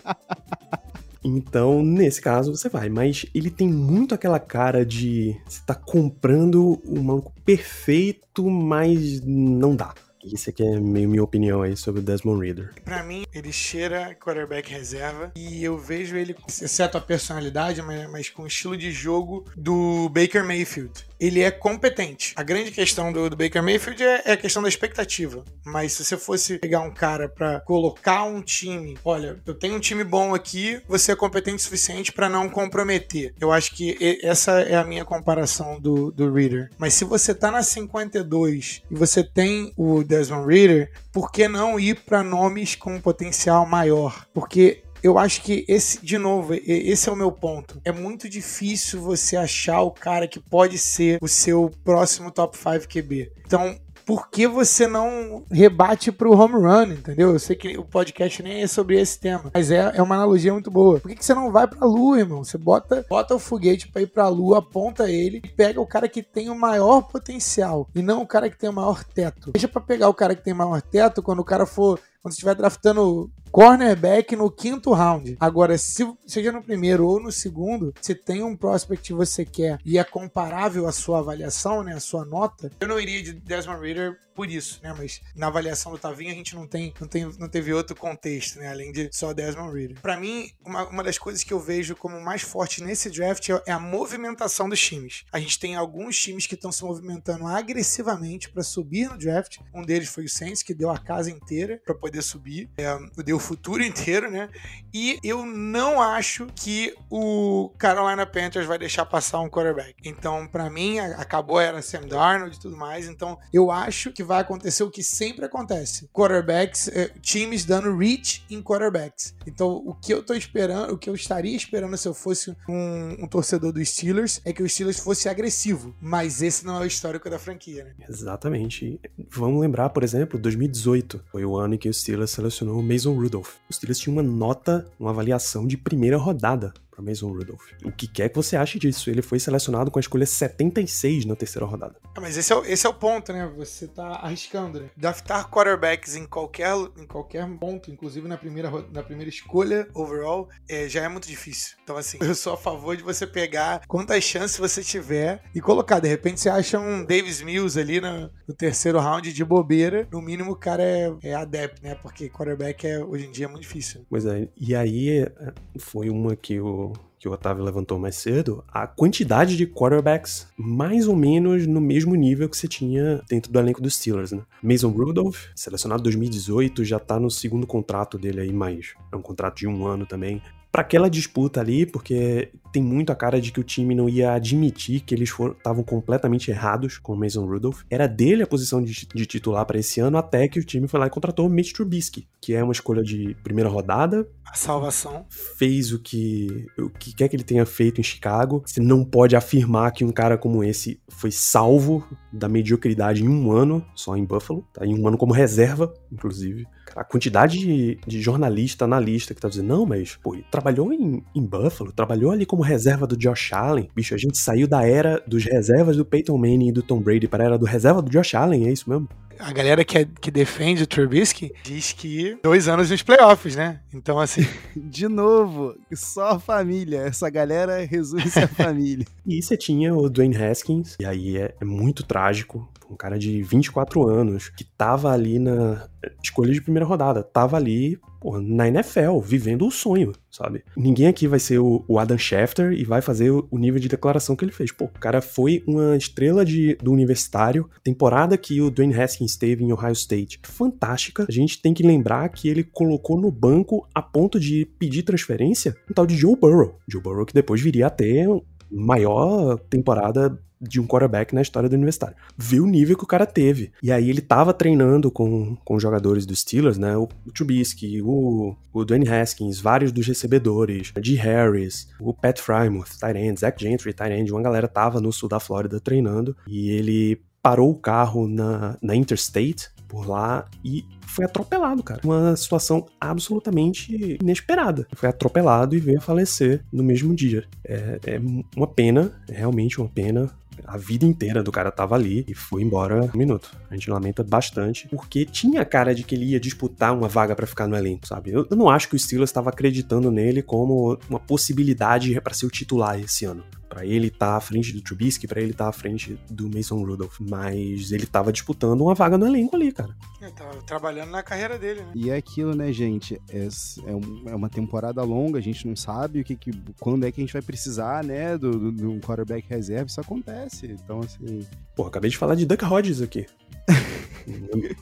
Então, nesse caso, você vai. Mas ele tem muito aquela cara de você tá comprando o manco perfeito, mas não dá. Isso aqui é meio minha opinião aí sobre o Desmond Reader. Pra mim, ele cheira quarterback reserva e eu vejo ele, exceto a personalidade, mas, mas com o estilo de jogo do Baker Mayfield ele é competente. A grande questão do, do Baker Mayfield é, é, a questão da expectativa. Mas se você fosse pegar um cara para colocar um time, olha, eu tenho um time bom aqui, você é competente o suficiente para não comprometer. Eu acho que essa é a minha comparação do, do Reader. Mas se você tá na 52 e você tem o Desmond Reader, por que não ir para nomes com potencial maior? Porque eu acho que esse, de novo, esse é o meu ponto. É muito difícil você achar o cara que pode ser o seu próximo top 5 QB. Então, por que você não rebate pro home run, entendeu? Eu sei que o podcast nem é sobre esse tema, mas é, é uma analogia muito boa. Por que, que você não vai pra lua, irmão? Você bota, bota o foguete pra ir pra lua, aponta ele e pega o cara que tem o maior potencial e não o cara que tem o maior teto. Deixa pra pegar o cara que tem o maior teto quando o cara for quando você estiver draftando cornerback no quinto round. Agora, se seja no primeiro ou no segundo, se tem um prospect que você quer e é comparável à sua avaliação, né, a sua nota, eu não iria de Desmond Reader por isso, né? Mas na avaliação do Tavinho a gente não tem, não tem, não teve outro contexto, né? Além de só Desmond Reader. Para mim, uma, uma das coisas que eu vejo como mais forte nesse draft é, é a movimentação dos times. A gente tem alguns times que estão se movimentando agressivamente para subir no draft. Um deles foi o Saints, que deu a casa inteira para poder subir. É, deu futuro inteiro, né? E eu não acho que o Carolina Panthers vai deixar passar um quarterback. Então, para mim, acabou era Sam Darnold e tudo mais. Então, eu acho que vai acontecer o que sempre acontece: quarterbacks, eh, times dando reach em quarterbacks. Então, o que eu tô esperando, o que eu estaria esperando se eu fosse um, um torcedor dos Steelers é que o Steelers fosse agressivo. Mas esse não é o histórico da franquia, né? Exatamente. Vamos lembrar, por exemplo, 2018 foi o ano em que o Steelers selecionou o Mason Rudolph. O Steelers tinha uma nota, uma avaliação de primeira rodada para Mason Rudolph. O que quer que você ache disso? Ele foi selecionado com a escolha 76 na terceira rodada. Ah, mas esse é, o, esse é o ponto, né? Você tá arriscando, né? Draftar quarterbacks em qualquer, em qualquer ponto, inclusive na primeira, na primeira escolha overall, é, já é muito difícil. Então, assim, eu sou a favor de você pegar quantas chances você tiver e colocar. De repente, você acha um Davis Mills ali no, no terceiro round de bobeira. No mínimo, o cara é, é adepto, né? Porque quarterback é, hoje em dia é muito difícil. Pois é. E aí, é, foi uma que o que o Otávio levantou mais cedo, a quantidade de quarterbacks mais ou menos no mesmo nível que você tinha dentro do elenco dos Steelers, né? Mason Rudolph, selecionado em 2018, já tá no segundo contrato dele aí, mas é um contrato de um ano também para aquela disputa ali, porque tem muito a cara de que o time não ia admitir que eles estavam completamente errados com o Mason Rudolph. Era dele a posição de, de titular para esse ano, até que o time foi lá e contratou o Mitch Trubisky, que é uma escolha de primeira rodada. A salvação. Fez o que, o que quer que ele tenha feito em Chicago. Você não pode afirmar que um cara como esse foi salvo da mediocridade em um ano, só em Buffalo, tá? em um ano como reserva, inclusive. A quantidade de, de jornalista, analista que tá dizendo, não, mas, pô, trabalhou em, em Buffalo, trabalhou ali como reserva do Josh Allen. Bicho, a gente saiu da era dos reservas do Peyton Manning e do Tom Brady para a era do reserva do Josh Allen, é isso mesmo? a galera que, é, que defende o Trubisky diz que dois anos nos playoffs, né? Então, assim. De novo, só a família. Essa galera resume-se a família. e você tinha o Dwayne Haskins, e aí é, é muito trágico. Um cara de 24 anos que tava ali na escolha de primeira rodada, tava ali porra, na NFL, vivendo o sonho, sabe? Ninguém aqui vai ser o, o Adam Schefter e vai fazer o, o, nível de declaração que ele fez. Pô, o cara foi uma estrela de, do universitário, temporada que o Dwayne Haskins teve em Ohio State, fantástica. A gente tem que lembrar que ele colocou no banco a ponto de pedir transferência um tal de Joe Burrow. Joe Burrow que depois viria a ter maior temporada de um quarterback na história do universitário. Viu o nível que o cara teve. E aí ele tava treinando com, com jogadores dos Steelers, né? O, o Trubisky, o, o Dwayne Haskins, vários dos recebedores, G. Harris, o Pat Frymouth, Tyrande, Zach Gentry, Tyrande, uma galera tava no sul da Flórida treinando e ele parou o carro na, na Interstate por lá e foi atropelado, cara. Uma situação absolutamente inesperada. Foi atropelado e veio a falecer no mesmo dia. É, é uma pena, é realmente uma pena a vida inteira do cara tava ali e foi embora um minuto. A gente lamenta bastante, porque tinha cara de que ele ia disputar uma vaga para ficar no elenco, sabe? Eu, eu, não acho que o Steelers estava acreditando nele como uma possibilidade para ser o titular esse ano para ele estar tá à frente do Trubisky, para ele estar tá à frente do Mason Rudolph, mas ele tava disputando uma vaga no elenco ali, cara. Ele tava trabalhando na carreira dele, né? E é aquilo, né, gente? É, é, um, é, uma temporada longa, a gente não sabe o que, que quando é que a gente vai precisar, né, do, do, do um quarterback reserva, isso acontece. Então, assim... Pô, acabei de falar de Duck Hodges aqui.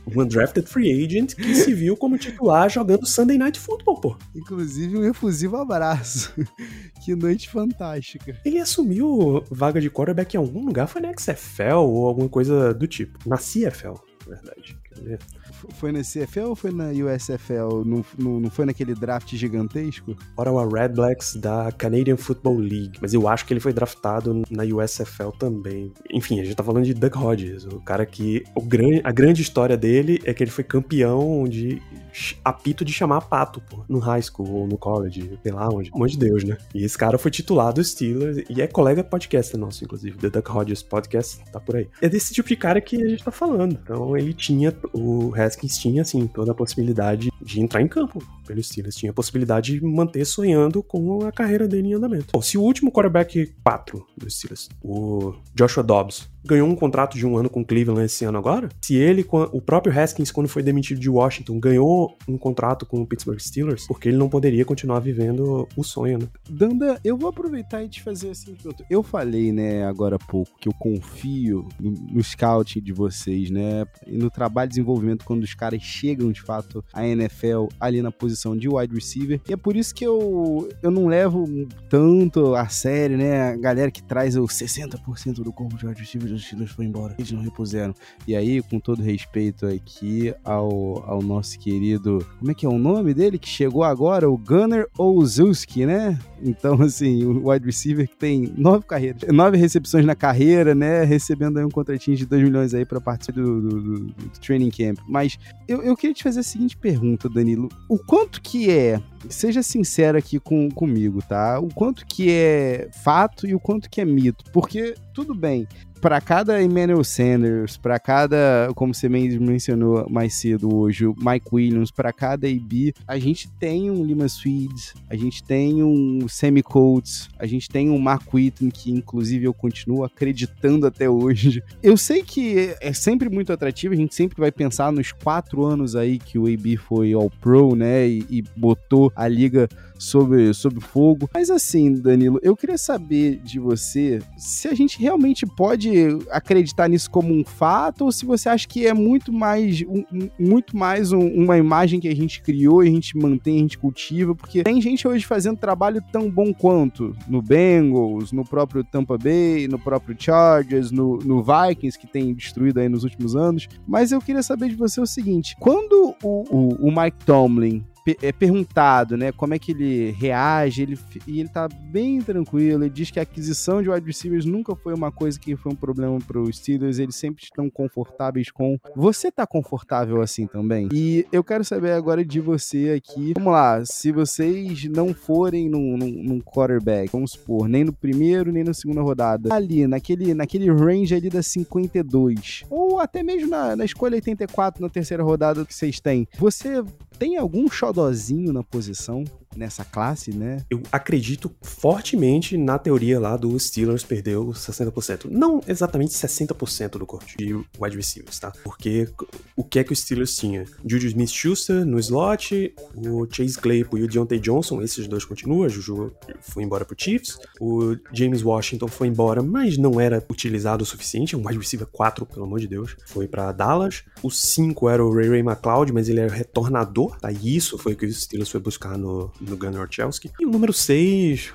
um undrafted free agent que se viu como titular jogando Sunday Night Football, pô. Inclusive um efusivo abraço. que noite fantástica. Ele assumiu vaga de quarterback em algum lugar, foi na XFL ou alguma coisa do tipo. Na CFL, na verdade. Quer ver? Foi na CFL ou foi na USFL? Não, não, não foi naquele draft gigantesco? Ottawa Red Blacks da Canadian Football League. Mas eu acho que ele foi draftado na USFL também. Enfim, a gente tá falando de Doug Hodges, o cara que. O gran, a grande história dele é que ele foi campeão de apito de chamar pato, pô, no high school ou no college, sei lá onde. Monte de Deus, né? E esse cara foi titular do Steelers e é colega podcast nosso, inclusive. The Duck Hodges Podcast, tá por aí. É desse tipo de cara que a gente tá falando. Então ele tinha o Haskins tinha, assim, toda a possibilidade de entrar em campo pelo Steelers. Tinha a possibilidade de manter sonhando com a carreira dele em andamento. Bom, se o último quarterback 4 do Steelers, o Joshua Dobbs, ganhou um contrato de um ano com Cleveland esse ano agora, se ele, o próprio Haskins, quando foi demitido de Washington, ganhou um contrato com o Pittsburgh Steelers, porque ele não poderia continuar vivendo o sonho, né? Danda, eu vou aproveitar e te fazer assim, eu falei, né, agora há pouco, que eu confio no, no scout de vocês, né, e no trabalho de desenvolvimento quando os caras chegam, de fato, à NFL NFL ali na posição de wide receiver. E é por isso que eu, eu não levo tanto a sério, né? A galera que traz o 60% do corpo de wide receiver dos Steelers foi embora. Eles não repuseram. E aí, com todo respeito aqui ao, ao nosso querido. Como é que é o nome dele? Que chegou agora? O Gunner Olszewski, né? Então, assim, o wide receiver que tem nove carreiras, nove recepções na carreira, né? Recebendo aí um contratinho de 2 milhões aí para participar do, do, do, do, training camp. Mas eu, eu queria te fazer a seguinte pergunta, Danilo. O quanto que é, seja sincero aqui com, comigo, tá? O quanto que é fato e o quanto que é mito? Porque, tudo bem, para cada Emmanuel Sanders, para cada, como você mencionou mais cedo hoje, Mike Williams, para cada AB, a gente tem um Lima Swedes, a gente tem um Sammy Coates, a gente tem um Mark Whitten, que inclusive eu continuo acreditando até hoje. Eu sei que é sempre muito atrativo, a gente sempre vai pensar nos quatro anos aí que o AB foi All Pro, né, e, e botou a liga sobre, sobre fogo. Mas assim, Danilo, eu queria saber de você se a gente realmente pode acreditar nisso como um fato ou se você acha que é muito mais, um, muito mais um, uma imagem que a gente criou a gente mantém, a gente cultiva, porque tem gente hoje fazendo trabalho tão bom quanto no Bengals, no próprio Tampa Bay, no próprio Chargers, no, no Vikings, que tem destruído aí nos últimos anos. Mas eu queria saber de você o seguinte: quando o, o, o Mike Tomlin é perguntado, né, como é que ele reage, ele, e ele tá bem tranquilo, ele diz que a aquisição de wide receivers nunca foi uma coisa que foi um problema para os Steelers, eles sempre estão confortáveis com. Você tá confortável assim também? E eu quero saber agora de você aqui, vamos lá, se vocês não forem num, num, num quarterback, vamos supor, nem no primeiro, nem na segunda rodada, ali, naquele, naquele range ali da 52, ou até mesmo na, na escolha 84, na terceira rodada que vocês têm, você tem algum xodozinho na posição? Nessa classe, né? Eu acredito fortemente na teoria lá do Steelers perdeu 60%. Não exatamente 60% do corte de wide receivers, tá? Porque o que é que o Steelers tinha? Juju Smith-Schuster no slot, o Chase Claypool e o Deontay Johnson, esses dois continuam, Juju foi embora pro Chiefs, o James Washington foi embora, mas não era utilizado o suficiente, um wide receiver 4, pelo amor de Deus, foi para Dallas. O 5 era o Ray Ray McLeod, mas ele era retornador, tá? E isso foi o que o Steelers foi buscar no, no Gunnar Chelsea. E o número 6,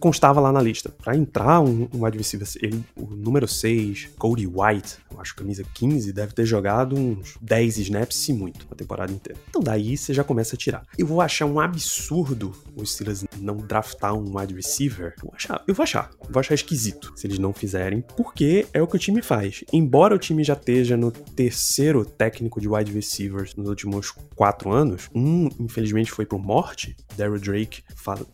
constava lá na lista. Para entrar um, um wide ele, o número 6, Cody White, eu acho camisa 15, deve ter jogado uns 10 snaps, se muito, a temporada inteira. Então daí você já começa a tirar. Eu vou achar um absurdo os Steelers não draftar um wide receiver. Eu vou achar, eu vou achar, vou achar esquisito se eles não fizerem, porque é o que o time faz. Embora o time já esteja no terceiro técnico de wide receivers nos últimos quatro anos, um infelizmente foi por morte, Daryl Drake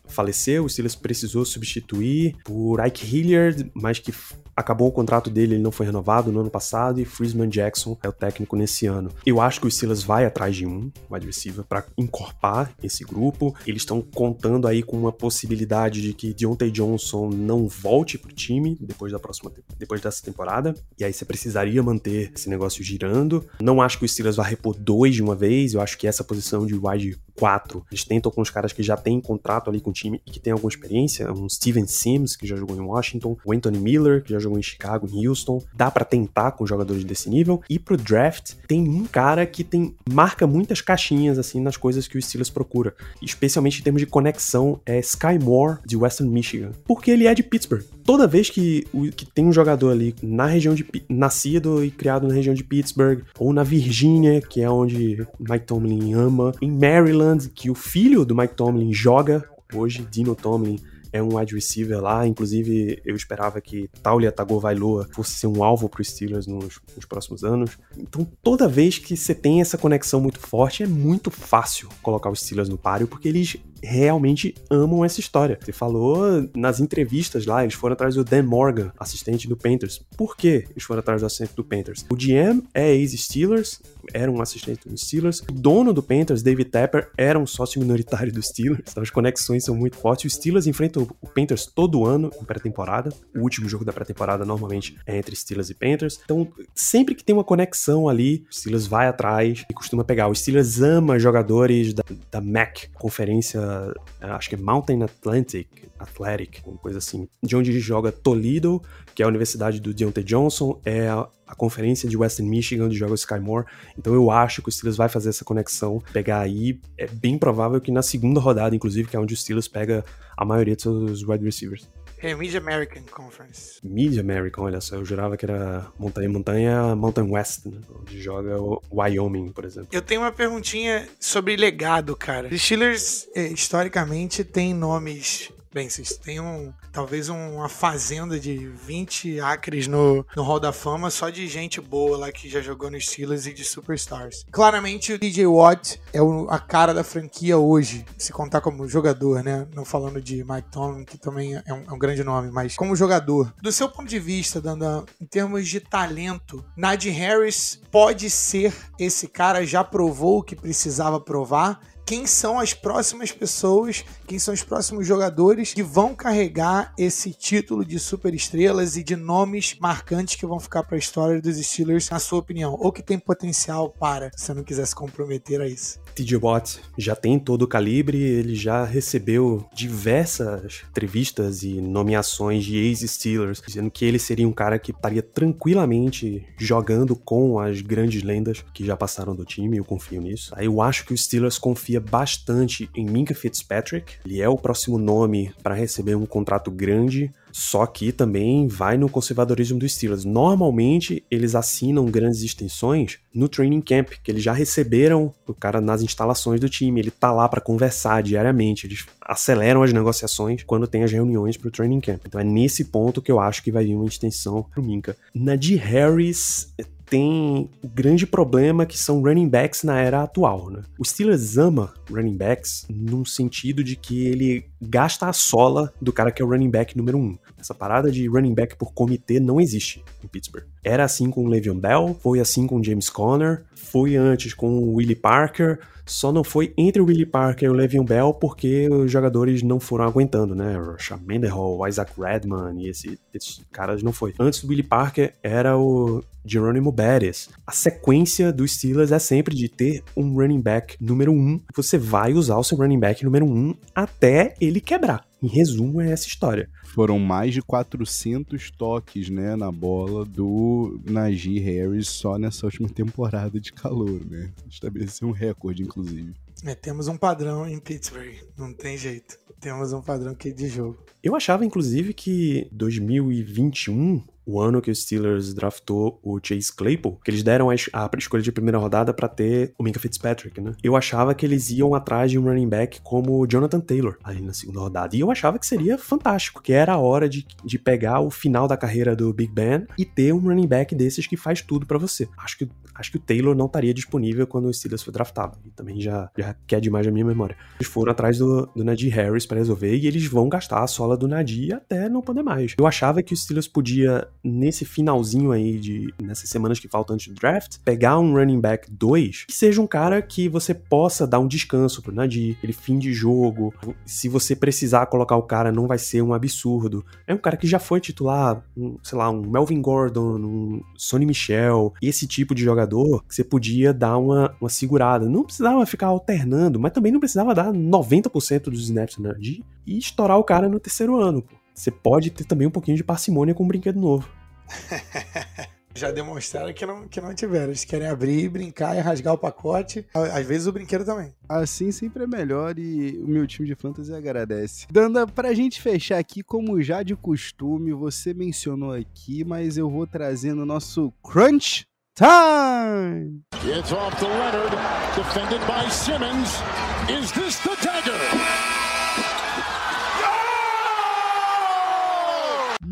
faleceu, o precisou precisou substituir por Ike Hilliard, mas que acabou o contrato dele, ele não foi renovado no ano passado e Frisman Jackson é o técnico nesse ano. Eu acho que o Silas vai atrás de um wide receiver para encorpar esse grupo. Eles estão contando aí com uma possibilidade de que Deontay Johnson não volte pro time depois da próxima depois dessa temporada. E aí você precisaria manter esse negócio girando. Não acho que o Steelers vá repor dois de uma vez. Eu acho que essa posição de wide 4, eles tentam com os caras que já têm contrato ali com o time e que tem alguma experiência. Um Steven Sims, que já jogou em Washington, o Anthony Miller, que já jogou em Chicago, em Houston. Dá para tentar com jogadores desse nível. E pro draft, tem um cara que tem marca muitas caixinhas assim nas coisas que o Steelers procura, especialmente em termos de conexão, é Sky Moore de Western Michigan, porque ele é de Pittsburgh. Toda vez que, que tem um jogador ali na região de nascido e criado na região de Pittsburgh ou na Virgínia, que é onde Mike Tomlin ama, em Maryland, que o filho do Mike Tomlin joga hoje, Dino Tomlin é um wide receiver lá. Inclusive, eu esperava que Taulia Tagovailoa fosse ser um alvo para os Steelers nos, nos, próximos anos. Então, toda vez que você tem essa conexão muito forte, é muito fácil colocar os Steelers no páreo, porque eles realmente amam essa história. Você falou nas entrevistas lá, eles foram atrás do Dan Morgan, assistente do Panthers. Por que eles foram atrás do assistente do Panthers? O GM é ex-Steelers, era um assistente dos Steelers. O dono do Panthers, David Tepper, era um sócio minoritário dos Steelers. Então as conexões são muito fortes. Os Steelers enfrentam o Panthers todo ano em pré-temporada. O último jogo da pré-temporada normalmente é entre Steelers e Panthers. Então, sempre que tem uma conexão ali, o Steelers vai atrás e costuma pegar. O Steelers ama jogadores da, da MAC, Conferência escola, acho que é Mountain Atlantic, Athletic, uma coisa assim, de onde joga Toledo, que é a universidade do Deontay Johnson, é a, a conferência de Western Michigan, onde joga o Sky Moore. Então eu acho que o Steelers vai fazer essa conexão, pegar aí, é bem provável que na segunda rodada, inclusive, que é onde o Steelers pega a maioria de seus wide receivers. É Mid American Conference. Mid American, olha só, eu jurava que era montanha montanha Mountain West, né? onde joga o Wyoming, por exemplo. Eu tenho uma perguntinha sobre legado, cara. Os Steelers, eh, historicamente, têm nomes Bem, vocês têm um, talvez uma fazenda de 20 acres no, no Hall da Fama só de gente boa lá que já jogou nos Steelers e de superstars. Claramente o DJ Watt é o, a cara da franquia hoje, se contar como jogador, né? Não falando de Mike Tomlin, que também é um, é um grande nome, mas como jogador. Do seu ponto de vista, Danda, em termos de talento, Najee Harris pode ser esse cara, já provou o que precisava provar quem são as próximas pessoas, quem são os próximos jogadores que vão carregar esse título de superestrelas e de nomes marcantes que vão ficar para a história dos Steelers, na sua opinião, ou que tem potencial para, se você não quiser se comprometer a isso. TJ Watt já tem todo o calibre, ele já recebeu diversas entrevistas e nomeações de ex-Steelers, dizendo que ele seria um cara que estaria tranquilamente jogando com as grandes lendas que já passaram do time, eu confio nisso. Aí eu acho que os Steelers confia bastante em Minka Fitzpatrick, ele é o próximo nome para receber um contrato grande, só que também vai no conservadorismo dos Steelers. Normalmente eles assinam grandes extensões no training camp, que eles já receberam o cara nas instalações do time, ele tá lá para conversar diariamente, eles aceleram as negociações quando tem as reuniões pro training camp. Então é nesse ponto que eu acho que vai vir uma extensão pro Minka. Na de Harris tem o grande problema que são running backs na era atual, né? O Steelers ama running backs num sentido de que ele gasta a sola do cara que é o running back número um. Essa parada de running back por comitê não existe em Pittsburgh. Era assim com o Le'Veon Bell, foi assim com o James Conner, foi antes com o Willie Parker, só não foi entre o Willie Parker e o Le'Veon Bell porque os jogadores não foram aguentando, né? Rashad Mendenhall, Isaac Redman e esse, esses caras não foi. Antes do Willie Parker era o Geronimo Bettis. A sequência dos Steelers é sempre de ter um running back número um. Você vai usar o seu running back número um até ele quebrar. Em resumo, é essa história. Foram mais de 400 toques, né, na bola do Najee Harris só nessa última temporada de calor, né? Estabeleceu um recorde, inclusive. É, temos um padrão em Pittsburgh, não tem jeito. Temos um padrão aqui de jogo. Eu achava, inclusive, que 2021 o ano que o Steelers draftou o Chase Claypool, que eles deram a, escolha de primeira rodada para ter o Minka Fitzpatrick, né? Eu achava que eles iam atrás de um running back como o Jonathan Taylor ali na segunda rodada. E eu achava que seria fantástico, que era a hora de, de pegar o final da carreira do Big Ben e ter um running back desses que faz tudo para você. Acho que, acho que o Taylor não estaria disponível quando o Steelers foi draftado. E também já, já quer demais a minha memória. Eles foram atrás do, do Najee Harris para resolver e eles vão gastar a sola do Najee até não poder mais. Eu achava que o Steelers podia nesse finalzinho aí de nessas semanas que faltam antes do draft, pegar um running back 2 que seja um cara que você possa dar um descanso pro Nadir, ele fim de jogo, se você precisar colocar o cara não vai ser um absurdo. É um cara que já foi titular, um, sei lá, um Melvin Gordon, um Sonny Michel, esse tipo de jogador que você podia dar uma, uma segurada. Não precisava ficar alternando, mas também não precisava dar 90% dos snaps no Nadir e estourar o cara no terceiro ano. Pô. Você pode ter também um pouquinho de parcimônia com um brinquedo novo. Já demonstraram que não, que não tiveram. Eles querem abrir, brincar e rasgar o pacote. Às vezes o brinquedo também. Assim sempre é melhor e o meu time de fantasy agradece. Danda, pra gente fechar aqui, como já de costume, você mencionou aqui, mas eu vou trazendo o nosso Crunch Time! It's off to Leonard, defended by Simmons. Is this the dagger?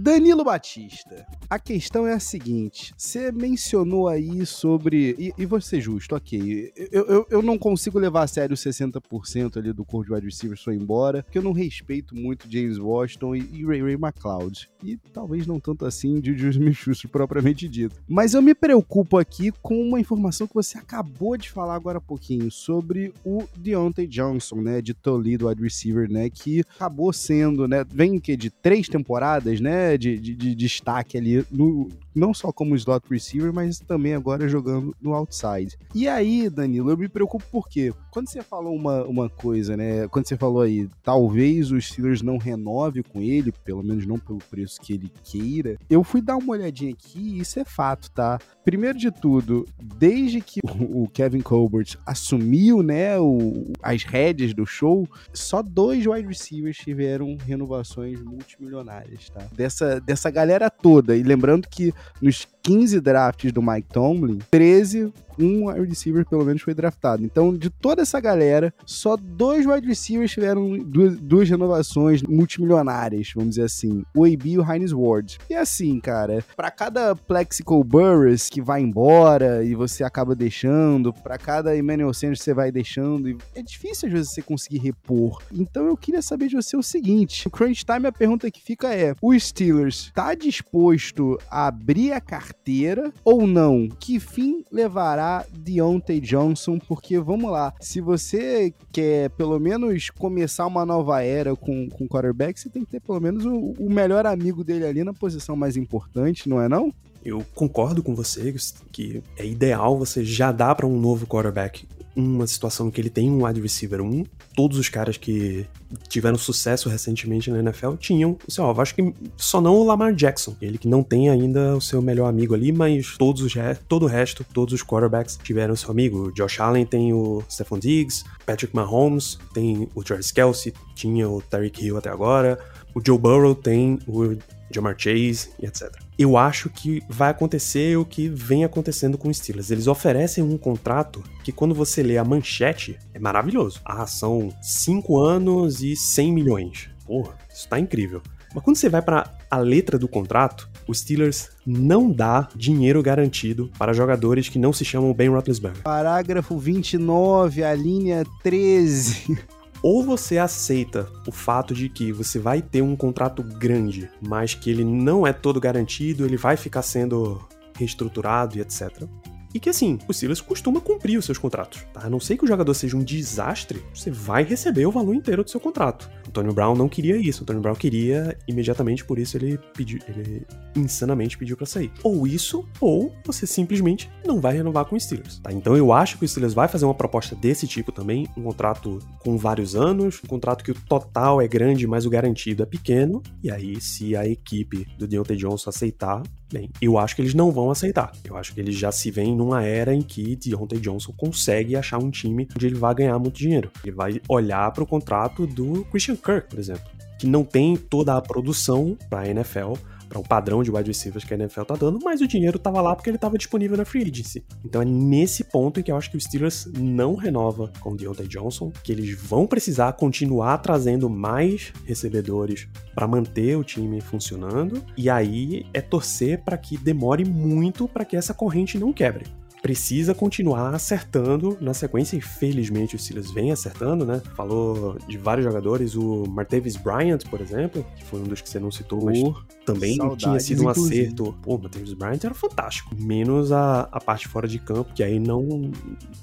Danilo Batista, a questão é a seguinte: você mencionou aí sobre. E, e você justo, ok. Eu, eu, eu, não consigo levar a sério 60% ali do corpo de wide receivers foi embora, porque eu não respeito muito James Washington e, e Ray Ray McLeod. E talvez não tanto assim de Julius Smith propriamente dito. Mas eu me preocupo aqui com uma informação que você acabou de falar agora há pouquinho sobre o Deontay Johnson, né? De Toledo wide receiver, né? Que acabou sendo, né? Vem que de três temporadas, né? De, de, de destaque ali, no, não só como slot receiver, mas também agora jogando no outside. E aí, Danilo, eu me preocupo porque quando você falou uma, uma coisa, né, quando você falou aí, talvez os Steelers não renove com ele, pelo menos não pelo preço que ele queira, eu fui dar uma olhadinha aqui e isso é fato, tá? Primeiro de tudo, desde que o Kevin Colbert assumiu, né, o, as rédeas do show, só dois wide receivers tiveram renovações multimilionárias, tá? Dessa, dessa galera toda. E lembrando que nos 15 drafts do Mike Tomlin, 13 um wide receiver pelo menos foi draftado. Então, de toda essa galera, só dois wide receivers tiveram duas, duas renovações multimilionárias, vamos dizer assim, o AB e o Heinz Ward. E assim, cara, para cada Plexico Burris que vai embora e você acaba deixando, para cada Emmanuel Sanders você vai deixando, é difícil às vezes você conseguir repor. Então, eu queria saber de você o seguinte, o Crunch Time, a pergunta que fica é, o Steelers tá disposto a abrir a carteira ou não? Que fim levará Deontay Johnson, porque vamos lá, se você quer pelo menos começar uma nova era com, com quarterback, você tem que ter pelo menos o, o melhor amigo dele ali na posição mais importante, não é não? Eu concordo com você que é ideal você já dar para um novo quarterback uma situação que ele tem um wide receiver 1. Todos os caras que tiveram sucesso recentemente na NFL tinham o seu alvo. Acho que só não o Lamar Jackson, ele que não tem ainda o seu melhor amigo ali, mas todos os todo o resto, todos os quarterbacks tiveram seu amigo. O Josh Allen tem o Stephon Diggs, Patrick Mahomes tem o Travis Kelsey, tinha o Tyreek Hill até agora, o Joe Burrow tem o Jamar Chase e etc. Eu acho que vai acontecer o que vem acontecendo com os Steelers. Eles oferecem um contrato que, quando você lê a manchete, é maravilhoso. Ah, são 5 anos e 100 milhões. Porra, isso tá incrível. Mas quando você vai para a letra do contrato, os Steelers não dá dinheiro garantido para jogadores que não se chamam Ben Roethlisberger. Parágrafo 29, a linha 13. Ou você aceita o fato de que você vai ter um contrato grande, mas que ele não é todo garantido, ele vai ficar sendo reestruturado e etc. E que assim, o Silas costuma cumprir os seus contratos, tá? A não sei que o jogador seja um desastre, você vai receber o valor inteiro do seu contrato. Antônio Brown não queria isso. Antônio Brown queria imediatamente, por isso ele pediu, ele insanamente pediu para sair. Ou isso, ou você simplesmente não vai renovar com o Steelers, tá? Então eu acho que o Steelers vai fazer uma proposta desse tipo também, um contrato com vários anos, um contrato que o total é grande, mas o garantido é pequeno. E aí, se a equipe do Deontay Johnson aceitar, bem, eu acho que eles não vão aceitar. Eu acho que eles já se veem numa era em que Deontay Johnson consegue achar um time onde ele vai ganhar muito dinheiro. Ele vai olhar para o contrato do Christian Kirk, por exemplo, que não tem toda a produção para a NFL, para o padrão de wide receivers que a NFL tá dando, mas o dinheiro tava lá porque ele tava disponível na free agency. Então é nesse ponto em que eu acho que o Steelers não renova com o Deontay Johnson, que eles vão precisar continuar trazendo mais recebedores para manter o time funcionando, e aí é torcer para que demore muito para que essa corrente não quebre precisa continuar acertando na sequência, e felizmente o Steelers vem acertando, né? Falou de vários jogadores, o Martavis Bryant, por exemplo, que foi um dos que você não citou, mas também tinha sido um inclusive. acerto. Pô, o Martavis Bryant era fantástico, menos a, a parte fora de campo, que aí não,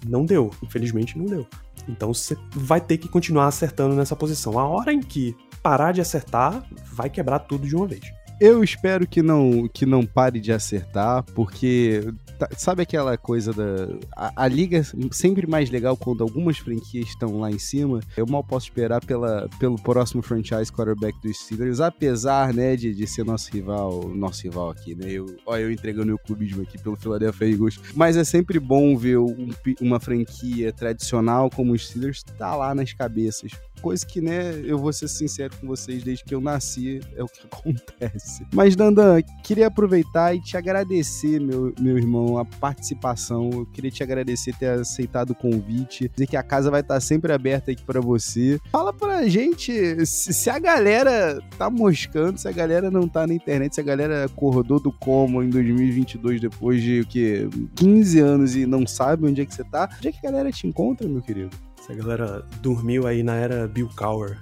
não deu, infelizmente não deu. Então você vai ter que continuar acertando nessa posição. A hora em que parar de acertar, vai quebrar tudo de uma vez. Eu espero que não, que não pare de acertar, porque sabe aquela coisa da. A, a, liga é sempre mais legal quando algumas franquias estão lá em cima. Eu mal posso esperar pela, pelo próximo franchise quarterback dos Steelers, apesar, né, de, de ser nosso rival, nosso rival aqui, né? Eu, ó, eu entregando o clubismo aqui pelo Philadelphia Eagles. Mas é sempre bom ver um, uma franquia tradicional como os Steelers tá lá nas cabeças coisa que, né, eu vou ser sincero com vocês, desde que eu nasci é o que acontece. Mas, Dandan, queria aproveitar e te agradecer, meu, meu irmão, a participação. Eu queria te agradecer ter aceitado o convite, dizer que a casa vai estar sempre aberta aqui para você. Fala pra gente se a galera tá moscando, se a galera não tá na internet, se a galera acordou do como em 2022 depois de o que 15 anos e não sabe onde é que você tá. Onde é que a galera te encontra, meu querido? Se a galera dormiu aí na era Bill Cower,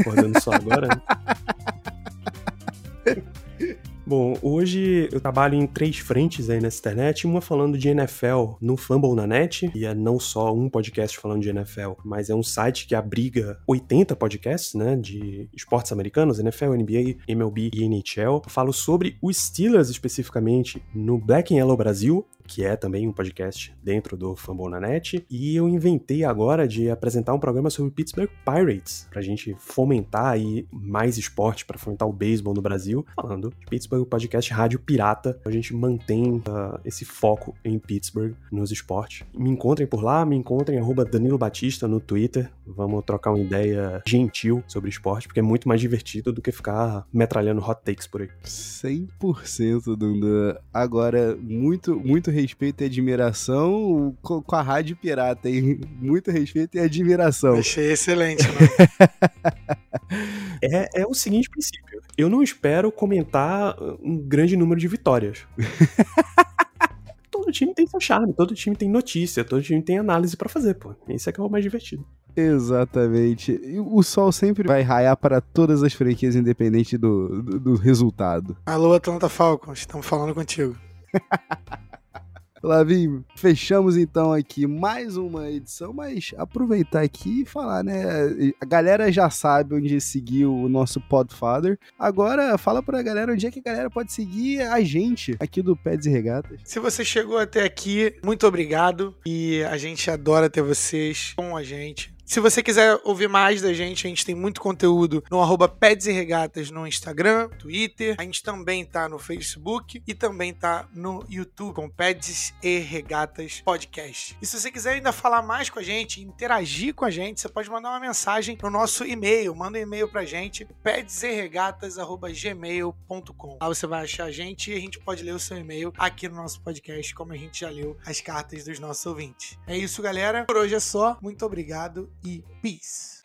acordando só agora. Né? Bom, hoje eu trabalho em três frentes aí nessa internet, uma falando de NFL no Fumble na Net, e é não só um podcast falando de NFL, mas é um site que abriga 80 podcasts, né, de esportes americanos, NFL, NBA, MLB e NHL. Eu falo sobre os Steelers especificamente no Black and Yellow Brasil, que é também um podcast dentro do Fambonanet, e eu inventei agora de apresentar um programa sobre Pittsburgh Pirates, pra gente fomentar aí mais esporte, para fomentar o beisebol no Brasil, falando de Pittsburgh Podcast Rádio Pirata. A gente mantém uh, esse foco em Pittsburgh nos esportes. Me encontrem por lá, me encontrem arroba Danilo Batista no Twitter. Vamos trocar uma ideia gentil sobre esporte, porque é muito mais divertido do que ficar metralhando hot takes por aí. 100% Dunda. Agora, muito, muito respeito e admiração com a Rádio Pirata, hein? Muito respeito e admiração. Achei excelente, né? é, é o seguinte princípio. Eu não espero comentar um grande número de vitórias. todo time tem seu charme, todo time tem notícia, todo time tem análise para fazer, pô. Isso é que é o mais divertido. Exatamente. E o sol sempre vai raiar para todas as franquias, independente do, do, do resultado. Alô, Atlanta Falcons, estamos falando contigo. Lavinho, fechamos então aqui mais uma edição, mas aproveitar aqui e falar, né? A galera já sabe onde seguir o nosso Podfather. Agora, fala pra galera onde é que a galera pode seguir a gente aqui do Peds e Regatas. Se você chegou até aqui, muito obrigado e a gente adora ter vocês com a gente. Se você quiser ouvir mais da gente, a gente tem muito conteúdo no arroba Peds e Regatas no Instagram, Twitter. A gente também tá no Facebook e também tá no YouTube com Peds e Regatas Podcast. E se você quiser ainda falar mais com a gente, interagir com a gente, você pode mandar uma mensagem no nosso e-mail. Manda um e-mail pra gente, pedseregatas.gmail.com. Lá você vai achar a gente e a gente pode ler o seu e-mail aqui no nosso podcast, como a gente já leu as cartas dos nossos ouvintes. É isso, galera. Por hoje é só. Muito obrigado e peace!